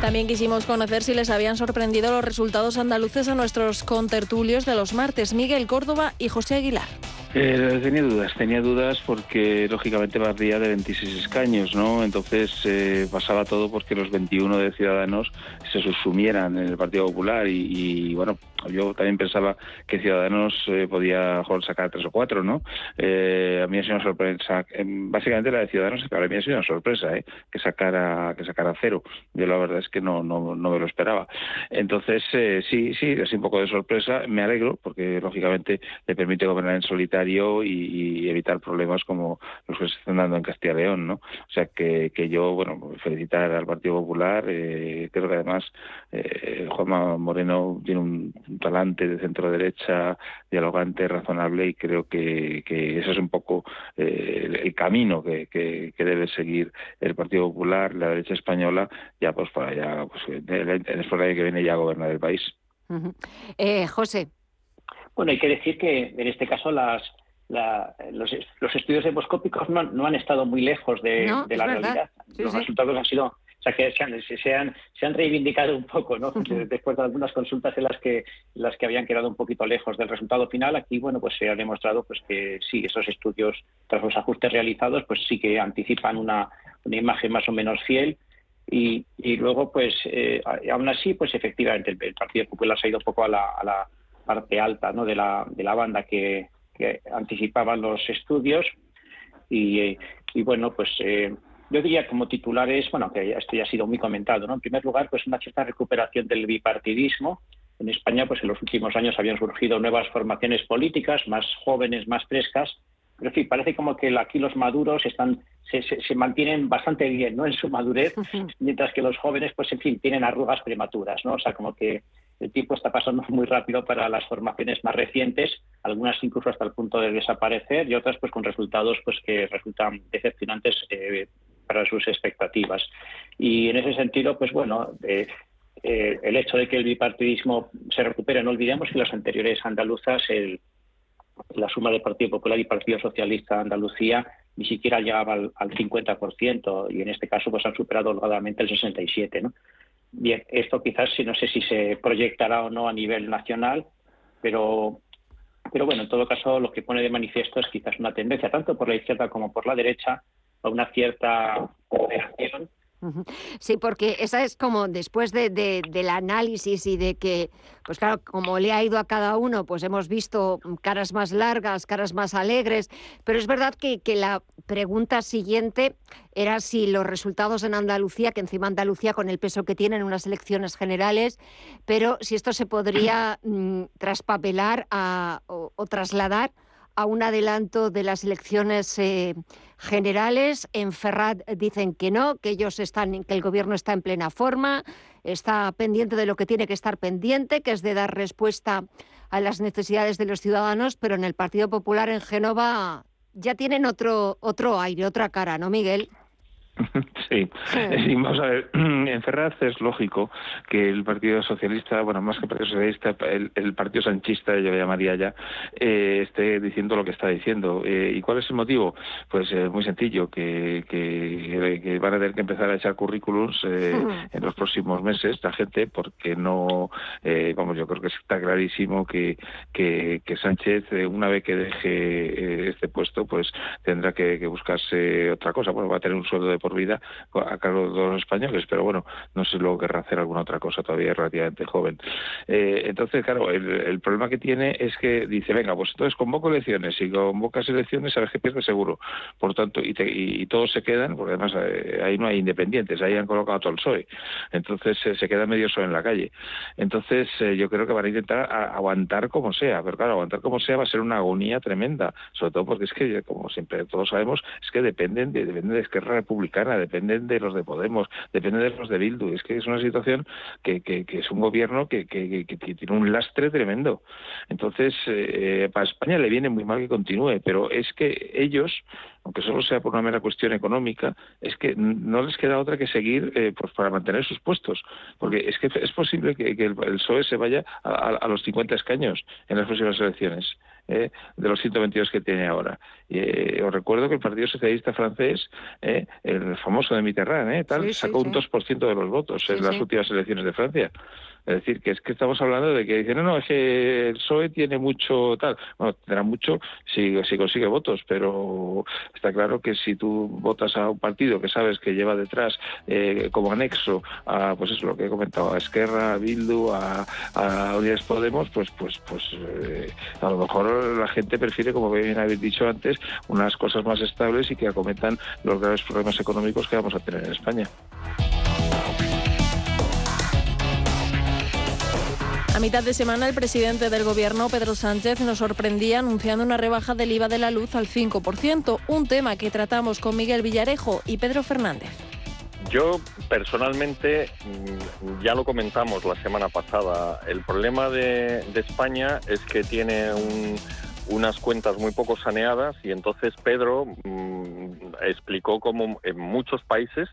También quisimos conocer si les habían sorprendido los resultados andaluces a nuestros contertulios de los martes, Miguel Córdoba y José Aguilar. Eh, tenía dudas, tenía dudas porque lógicamente partía de 26 escaños, ¿no? Entonces eh, pasaba todo porque los 21 de Ciudadanos se subsumieran en el Partido Popular y, bueno, yo también pensaba que Ciudadanos eh, podía sacar tres o cuatro, ¿no? a mí ha sido una sorpresa, básicamente la de Ciudadanos para mí ha sido una sorpresa, ¿eh? Que sacara que sacara cero. Yo la verdad es que no no, no me lo esperaba. Entonces sí sí es un poco de sorpresa. Me alegro porque lógicamente le permite gobernar en solitario y, evitar problemas como los que se están dando en Castilla y León, ¿no? O sea que, que yo, bueno, felicitar al Partido Popular, eh, creo que además eh, Juanma Moreno tiene un, talante de centro derecha, dialogante, razonable y creo que, que ese es un poco eh, el camino que, que, debe seguir el Partido Popular, la derecha española, ya pues para ya, pues, después de que viene ya a gobernar el país. José. Bueno, hay que decir que en este caso las, los, estudios demoscópicos no, no, han estado muy lejos de, la realidad. los resultados han sido, o sea, que se han, se han, se han reivindicado un poco, ¿no? Después de algunas consultas en las que, las que habían quedado un poquito lejos del resultado final, aquí, bueno, pues se ha demostrado pues que sí, esos estudios, tras los ajustes realizados, pues sí que anticipan una, una imagen más o menos fiel. Y, y luego, pues, eh, aún así, pues efectivamente, el, Partido Popular se ha ido un poco a la, a la parte alta ¿no? de, la, de la banda que, que anticipaban los estudios. Y, y bueno, pues eh, yo diría como titulares, bueno, que esto ya ha sido muy comentado, ¿no? En primer lugar, pues una cierta recuperación del bipartidismo. En España, pues en los últimos años habían surgido nuevas formaciones políticas, más jóvenes, más frescas, pero sí, parece como que aquí los maduros están se, se, mantienen bastante bien ¿no? en su madurez, mientras que los jóvenes, pues en fin, tienen arrugas prematuras, ¿no? O sea, como que el tiempo está pasando muy rápido para las formaciones más recientes, algunas incluso hasta el punto de desaparecer y otras pues con resultados pues que resultan decepcionantes eh, para sus expectativas. Y en ese sentido, pues bueno, eh, eh, el hecho de que el bipartidismo se recupere, no olvidemos que las anteriores andaluzas, el, la suma del Partido Popular y Partido Socialista de Andalucía ni siquiera llegaba al, al 50% y en este caso pues han superado holgadamente el 67%. ¿no? Bien, esto quizás no sé si se proyectará o no a nivel nacional, pero, pero bueno, en todo caso lo que pone de manifiesto es quizás una tendencia, tanto por la izquierda como por la derecha, a una cierta cooperación. Sí, porque esa es como después de, del análisis y de que, pues claro, como le ha ido a cada uno, pues hemos visto caras más largas, caras más alegres, pero es verdad que, que la pregunta siguiente era si los resultados en Andalucía, que encima Andalucía con el peso que tiene en unas elecciones generales, pero si esto se podría mm, traspapelar o trasladar a un adelanto de las elecciones eh, generales. En Ferrat dicen que no, que ellos están, que el gobierno está en plena forma, está pendiente de lo que tiene que estar pendiente, que es de dar respuesta a las necesidades de los ciudadanos, pero en el Partido Popular en Génova ya tienen otro, otro aire, otra cara, ¿no, Miguel? Sí. vamos a ver, en Ferraz es lógico que el Partido Socialista, bueno, más que el Partido Socialista, el, Partido Sanchista, yo lo llamaría ya, eh, esté diciendo lo que está diciendo. Eh, ¿Y cuál es el motivo? Pues eh, muy sencillo, que, que, van a tener que empezar a echar currículums en los próximos meses la gente, porque no, vamos, yo creo que está clarísimo que, que, Sánchez, una vez que deje este puesto, pues tendrá que, buscarse otra cosa. Bueno, va a tener un sueldo de por vida a cargo de los españoles, pero bueno, no sé luego querrá hacer alguna otra cosa, todavía relativamente joven. Eh, entonces, claro, el, problema que tiene es que dice, venga, pues entonces convoco elecciones, y convocas elecciones sabes que pierde seguro, por tanto, y, y, todos se quedan, porque además eh, ahí no hay independientes, ahí han colocado todo el PSOE, entonces eh, se queda medio PSOE en la calle. Entonces, yo creo que van a intentar aguantar como sea, pero claro, aguantar como sea va a ser una agonía tremenda, sobre todo porque es que, como siempre todos sabemos, es que dependen de, dependen de Esquerra Republicana, dependen de los de Podemos, dependen de los de Bildu. Es que es una situación que, que, es un gobierno que, que, tiene un lastre tremendo. Entonces, eh, para España le viene muy mal que continúe, pero es que ellos, aunque solo sea por una mera cuestión económica, es que no les queda otra que seguir eh, pues para mantener sus puestos. Porque es que es posible que, el, PSOE se vaya a los 50 escaños en las próximas elecciones. Eh, de los 122 que tiene ahora. Eh, os recuerdo que el Partido Socialista francés, eh, el famoso de Mitterrand, tal, sacó un 2% de los votos en las últimas elecciones de Francia. Es decir, que es que estamos hablando de que dicen, no, no, es que el PSOE tiene mucho tal. Bueno, tendrá mucho si, si consigue votos, pero está claro que si tú votas a un partido que sabes que lleva detrás eh, como anexo a, pues eso, lo que he comentado, a Esquerra, a Bildu, a, a Podemos, pues, pues, pues eh, a lo mejor la gente prefiere, como bien habéis dicho antes, unas cosas más estables y que acometan los graves problemas económicos que vamos a tener en España. A mitad de semana, el presidente del Gobierno, Pedro Sánchez, nos sorprendía anunciando una rebaja del IVA de la luz al 5%, un tema que tratamos con Miguel Villarejo y Pedro Fernández. Yo personalmente, mm, ya lo comentamos la semana pasada, el problema de, España es que tiene unas cuentas muy poco saneadas y entonces Pedro mm, explicó cómo en muchos países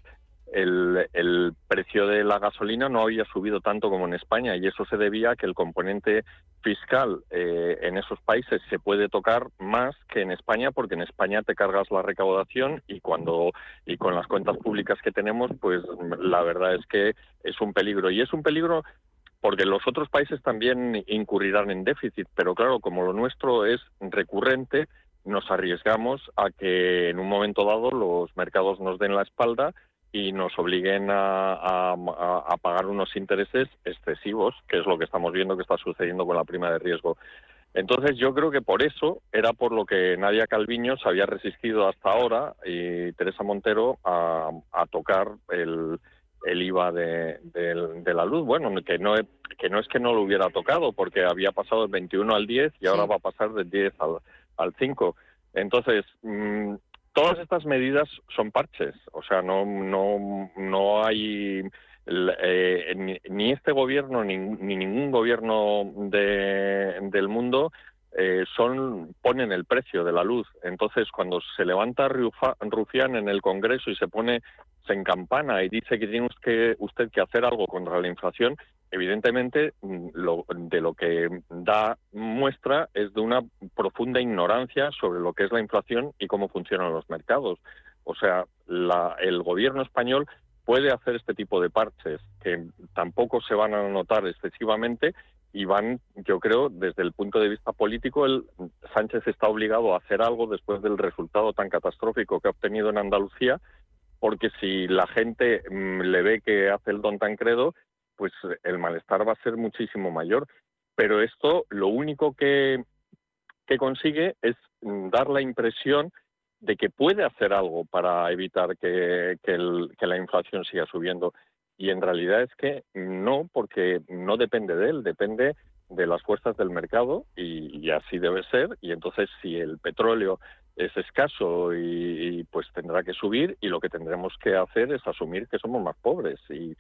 el, precio de la gasolina no había subido tanto como en España y eso se debía a que el componente fiscal eh, en esos países se puede tocar más que en España porque en España te cargas la recaudación y cuando y con las cuentas públicas que tenemos pues la verdad es que es un peligro. Y es un peligro porque los otros países también incurrirán en déficit pero claro como lo nuestro es recurrente nos arriesgamos a que en un momento dado los mercados nos den la espalda y nos obliguen a, pagar unos intereses excesivos, que es lo que estamos viendo que está sucediendo con la prima de riesgo. Entonces yo creo que por eso era por lo que Nadia Calviño se había resistido hasta ahora y Teresa Montero a, tocar el, IVA de, la luz. Bueno, que no, que no es que no lo hubiera tocado, porque había pasado del 21 al 10 y ahora va a pasar del 10 al, al 5. Entonces, mm, todas estas medidas son parches, o sea, no, no, no hay eh, ni, este gobierno ni, ningún gobierno del mundo eh, son ponen el precio de la luz. Entonces, cuando se levanta Rufián en el Congreso y se pone se encampana y dice que tiene usted que hacer algo contra la inflación, evidentemente mm, de lo que da muestra es de una profunda ignorancia sobre lo que es la inflación y cómo funcionan los mercados. O sea, el gobierno español puede hacer este tipo de parches que tampoco se van a notar excesivamente y van, yo creo, desde el punto de vista político, el Sánchez está obligado a hacer algo después del resultado tan catastrófico que ha obtenido en Andalucía, porque si la gente mm, le ve que hace el don Tancredo, pues el malestar va a ser muchísimo mayor. Pero esto lo único que, consigue es mm, dar la impresión de que puede hacer algo para evitar que, la inflación siga subiendo. Y en realidad es que no, porque no depende de él, depende de las fuerzas del mercado y, así debe ser. Y entonces si el petróleo es escaso y, pues tendrá que subir y lo que tendremos que hacer es asumir que somos más pobres y,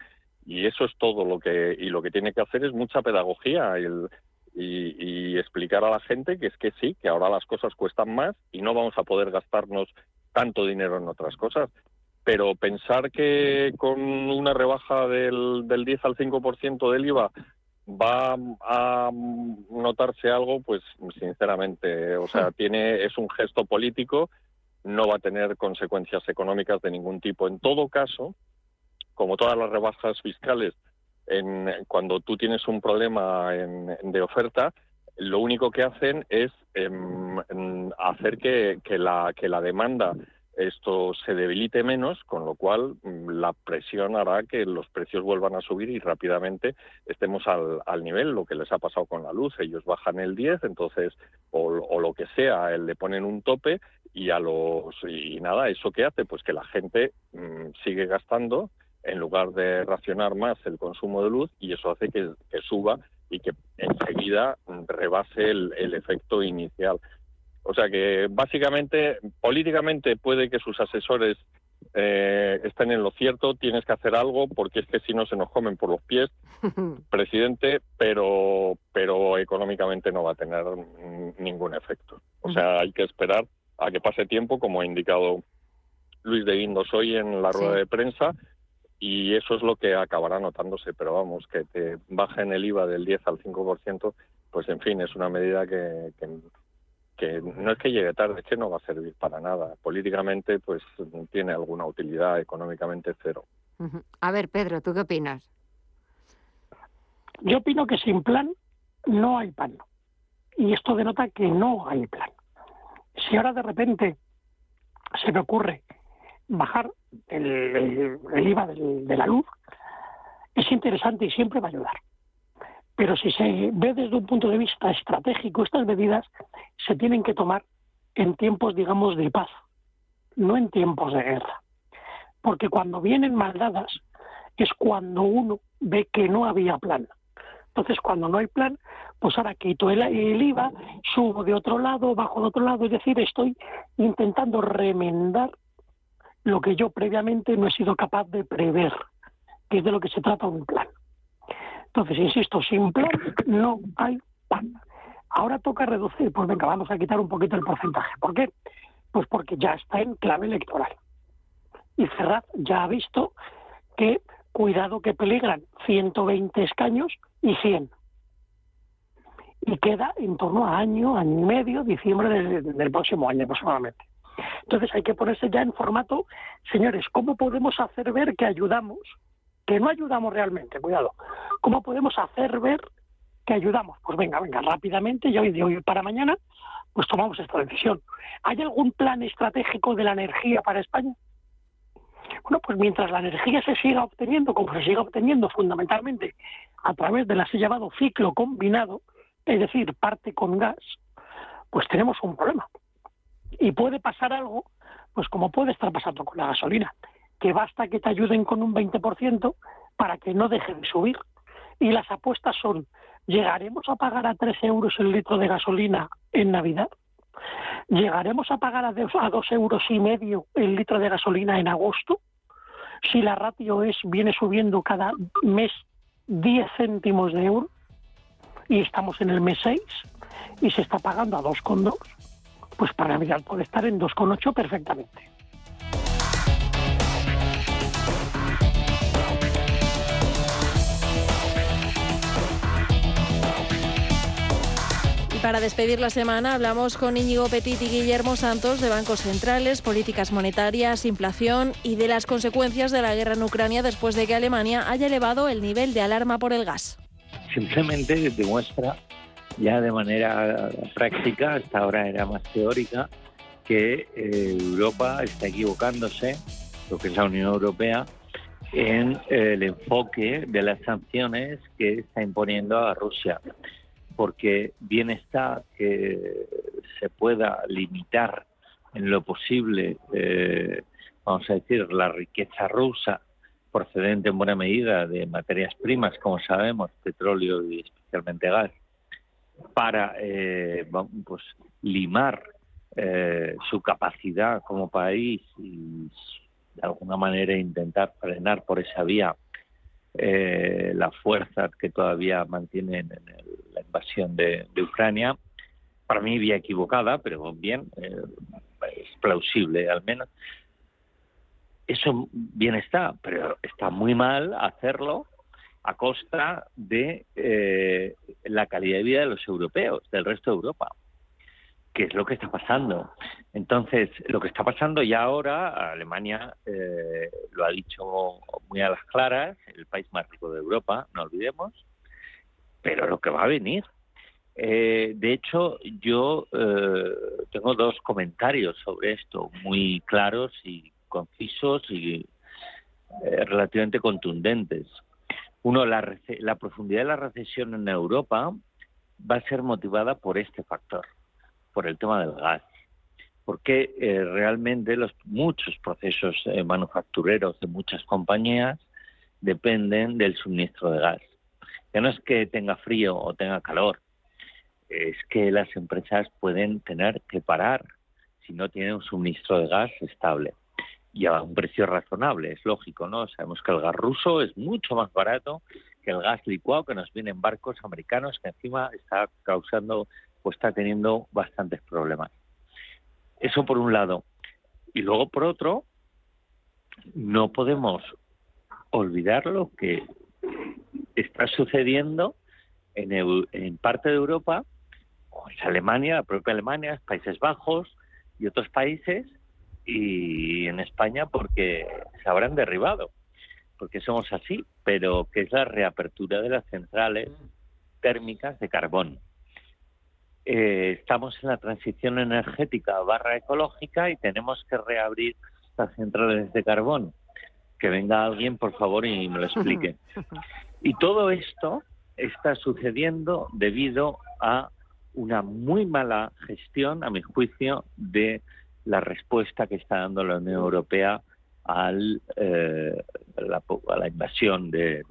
eso es todo lo que y lo que tiene que hacer es mucha pedagogía y, explicar a la gente que es que sí que ahora las cosas cuestan más y no vamos a poder gastarnos tanto dinero en otras cosas pero pensar que con una rebaja del, del 10 al 5% del IVA va a notarse algo pues sinceramente o sea tiene es un gesto político no va a tener consecuencias económicas de ningún tipo. En todo caso como todas las rebajas fiscales, en, cuando tú tienes un problema de oferta, lo único que hacen es em, hacer que, la, que la demanda esto se debilite menos, con lo cual mm, la presión hará que los precios vuelvan a subir y rápidamente estemos al, al nivel, lo que les ha pasado con la luz. Ellos bajan el 10, entonces, o, lo que sea, le ponen un tope y a los y nada, ¿eso qué hace? Pues que la gente mm, sigue gastando en lugar de racionar más el consumo de luz y eso hace que, suba y que enseguida rebase el, efecto inicial. O sea que básicamente, políticamente puede que sus asesores eh, estén en lo cierto, tienes que hacer algo porque es que si no se nos comen por los pies, presidente, pero, pero económicamente no va a tener ningún efecto. O sea, hay que esperar a que pase tiempo, como ha indicado Luis de Guindos hoy en la rueda de prensa, y eso es lo que acabará notándose, pero vamos, que te bajen el IVA del 10 al 5%, pues en fin, es una medida que, que, no es que llegue tarde, es que no va a servir para nada. Políticamente, pues tiene alguna utilidad, económicamente cero. A ver, Pedro, ¿tú qué opinas? Yo opino que sin plan no hay pan. Y esto denota que no hay plan. Si ahora de repente se me ocurre bajar el, IVA de la luz, es interesante y siempre va a ayudar. Pero si se ve desde un punto de vista estratégico, estas medidas se tienen que tomar en tiempos, digamos, de paz, no en tiempos de guerra. Porque cuando vienen maldadas es cuando uno ve que no había plan. Entonces, cuando no hay plan, pues ahora quito el, el, IVA, subo de otro lado, bajo de otro lado, es decir, estoy intentando remendar lo que yo previamente no he sido capaz de prever, que es de lo que se trata un plan. Entonces, insisto, sin plan no hay pan. Ahora toca reducir, pues venga, vamos a quitar un poquito el porcentaje. ¿Por qué? Pues porque ya está en clave electoral. Y Ferraz ya ha visto que, cuidado que peligran 120 escaños y 100. Y queda en torno a año, año y medio, diciembre del, próximo año aproximadamente. Entonces hay que ponerse ya en formato, señores, ¿cómo podemos hacer ver que ayudamos? Que no ayudamos realmente, cuidado. ¿Cómo podemos hacer ver que ayudamos? Pues venga, venga, rápidamente, y hoy de hoy para mañana, pues tomamos esta decisión. ¿Hay algún plan estratégico de la energía para España? Bueno, pues mientras la energía se siga obteniendo, como se siga obteniendo fundamentalmente a través del así llamado ciclo combinado, es decir, parte con gas, pues tenemos un problema. Y puede pasar algo, pues como puede estar pasando con la gasolina, que basta que te ayuden con un 20% para que no deje de subir. Y las apuestas son, ¿llegaremos a pagar a 3 euros el litro de gasolina en Navidad? ¿Llegaremos a pagar a dos, euros y medio el litro de gasolina en agosto? Si la ratio es viene subiendo cada mes 10 céntimos de euro y estamos en el mes 6 y se está pagando a 2,2, pues para Navidad puede estar en 2,8 perfectamente. Para despedir la semana hablamos con Íñigo Petit y Guillermo Santos de bancos centrales, políticas monetarias, inflación y de las consecuencias de la guerra en Ucrania después de que Alemania haya elevado el nivel de alarma por el gas. Simplemente demuestra ya de manera práctica, hasta ahora era más teórica, que eh, Europa está equivocándose, lo que es la Unión Europea, en eh, el enfoque de las sanciones que está imponiendo a Rusia porque bien está que se pueda limitar en lo posible, eh, vamos a decir, la riqueza rusa procedente en buena medida de materias primas, como sabemos, petróleo y especialmente gas, para eh, pues, limar eh, su capacidad como país y de alguna manera intentar frenar por esa vía eh, la fuerza que todavía mantienen en la invasión de, Ucrania. Para mí, vía equivocada, pero bien, eh, es plausible al menos. Eso bien está, pero está muy mal hacerlo a costa de eh, la calidad de vida de los europeos, del resto de Europa que es lo que está pasando. Entonces, lo que está pasando ya ahora, Alemania eh, lo ha dicho muy a las claras, el país más rico de Europa, no olvidemos, pero lo que va a venir. Eh, de hecho, yo eh, tengo dos comentarios sobre esto, muy claros y concisos y relativamente contundentes. Uno, la, la profundidad de la recesión en Europa va a ser motivada por este factor por el tema del gas, porque eh, realmente los muchos procesos eh, manufactureros de muchas compañías dependen del suministro de gas. Ya no es que tenga frío o tenga calor, es que las empresas pueden tener que parar si no tienen un suministro de gas estable y a un precio razonable, es lógico, ¿no? Sabemos que el gas ruso es mucho más barato que el gas licuado que nos viene en barcos americanos que encima está causando pues está teniendo bastantes problemas. Eso por un lado. Y luego por otro, no podemos olvidar lo que está sucediendo en, en parte de Europa, como es Alemania, la propia Alemania, Países Bajos y otros países, y en España porque se habrán derribado. porque somos así, pero que es la reapertura de las centrales térmicas de carbón. Eh, estamos en la transición energética barra ecológica y tenemos que reabrir las centrales de carbón. Que venga alguien, por favor, y me lo explique. Y todo esto está sucediendo debido a una muy mala gestión, a mi juicio, de la respuesta que está dando la Unión Europea al, eh, la, a la invasión del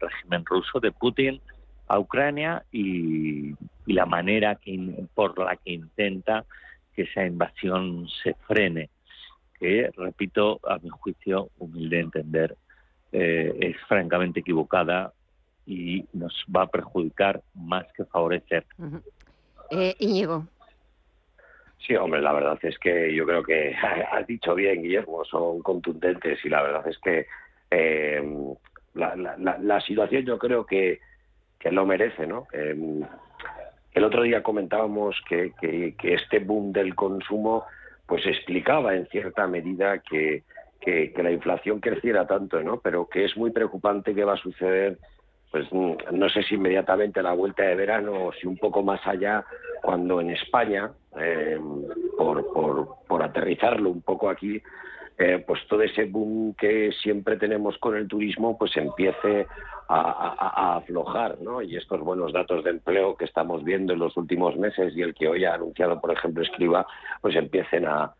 régimen ruso, de Putin, a Ucrania y, la manera que, por la que intenta que esa invasión se frene, que, repito, a mi juicio, humilde entender, eh, es francamente equivocada y nos va a perjudicar más que favorecer. Eh, Íñigo. Sí, hombre, la verdad es que yo creo que has dicho bien, Guillermo, son contundentes y la verdad es que eh, la, situación yo creo que, que lo merece, ¿no? Eh, el otro día comentábamos que, que, este boom del consumo pues explicaba en cierta medida que, que, la inflación creciera tanto, ¿no? Pero que es muy preocupante que va a suceder pues mm, no sé si inmediatamente a la vuelta de verano o si un poco más allá, cuando en España, eh, por, por, por, aterrizarlo un poco aquí, eh, pues todo ese boom que siempre tenemos con el turismo, pues empiece a, aflojar, ¿no? Y estos buenos datos de empleo que estamos viendo en los últimos meses y el que hoy ha anunciado, por ejemplo, Escriba, pues empiecen a,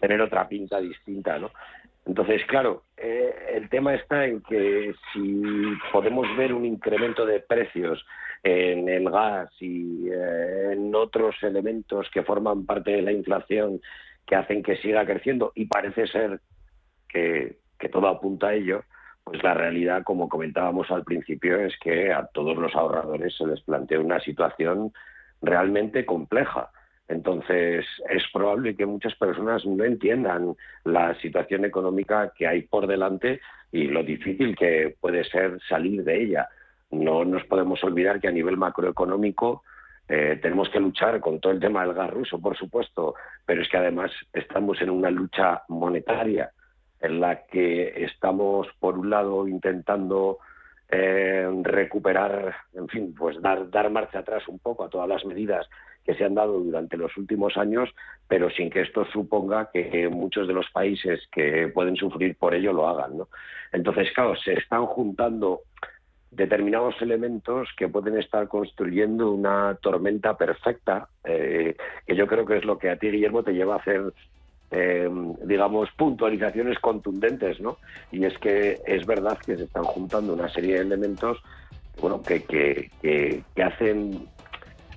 tener otra pinta distinta, ¿no? Entonces, claro, eh, el tema está en que si podemos ver un incremento de precios en el gas y eh, en otros elementos que forman parte de la inflación que hacen que siga creciendo y parece ser que, todo apunta a ello, pues la realidad, como comentábamos al principio, es que a todos los ahorradores se les plantea una situación realmente compleja entonces, es probable que muchas personas no entiendan la situación económica que hay por delante y lo difícil que puede ser salir de ella. No nos podemos olvidar que a nivel macroeconómico eh, tenemos que luchar con todo el tema del gas ruso, por supuesto, pero es que además estamos en una lucha monetaria en la que estamos, por un lado, intentando eh, recuperar, en fin, pues dar, dar marcha atrás un poco a todas las medidas que se han dado durante los últimos años, pero sin que esto suponga que muchos de los países que pueden sufrir por ello lo hagan. ¿no? Entonces, claro, se están juntando determinados elementos que pueden estar construyendo una tormenta perfecta, eh, que yo creo que es lo que a ti, Guillermo, te lleva a hacer, eh, digamos, puntualizaciones contundentes, ¿no? Y es que es verdad que se están juntando una serie de elementos bueno, que, que, que hacen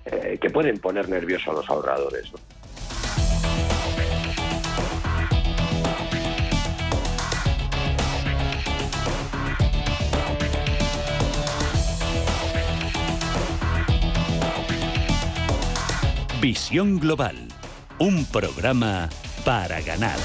eh, que pueden poner nerviosos a los ahorradores. Visión Global, un programa para ganar.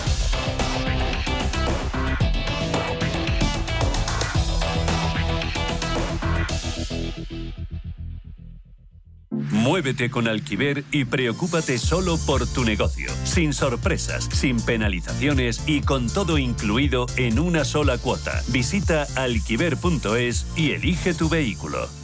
Muévete con Alquiver y preocúpate solo por tu negocio, sin sorpresas, sin penalizaciones y con todo incluido en una sola cuota. Visita alquiver.es y elige tu vehículo.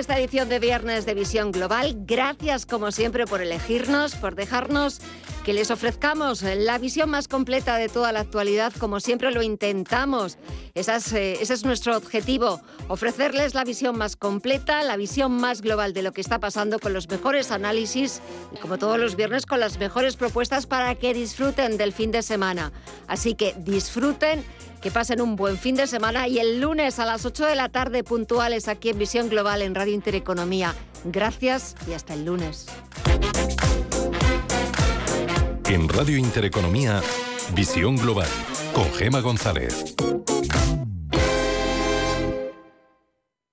Esta edición de Viernes de Visión Global. Gracias como siempre por elegirnos, por dejarnos que les ofrezcamos la visión más completa de toda la actualidad, como siempre lo intentamos. Esa eh, ese es nuestro objetivo, ofrecerles la visión más completa, la visión más global de lo que está pasando con los mejores análisis y como todos los viernes con las mejores propuestas para que disfruten del fin de semana. Así que disfruten que pasen un buen fin de semana y el lunes a las 8 de la tarde puntuales aquí en Visión Global en Radio Intereconomía. Gracias y hasta el lunes. En Radio Intereconomía, Visión Global, con Gema González.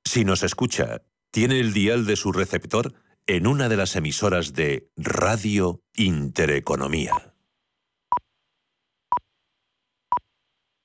Si nos escucha, tiene el dial de su receptor en una de las emisoras de Radio Intereconomía.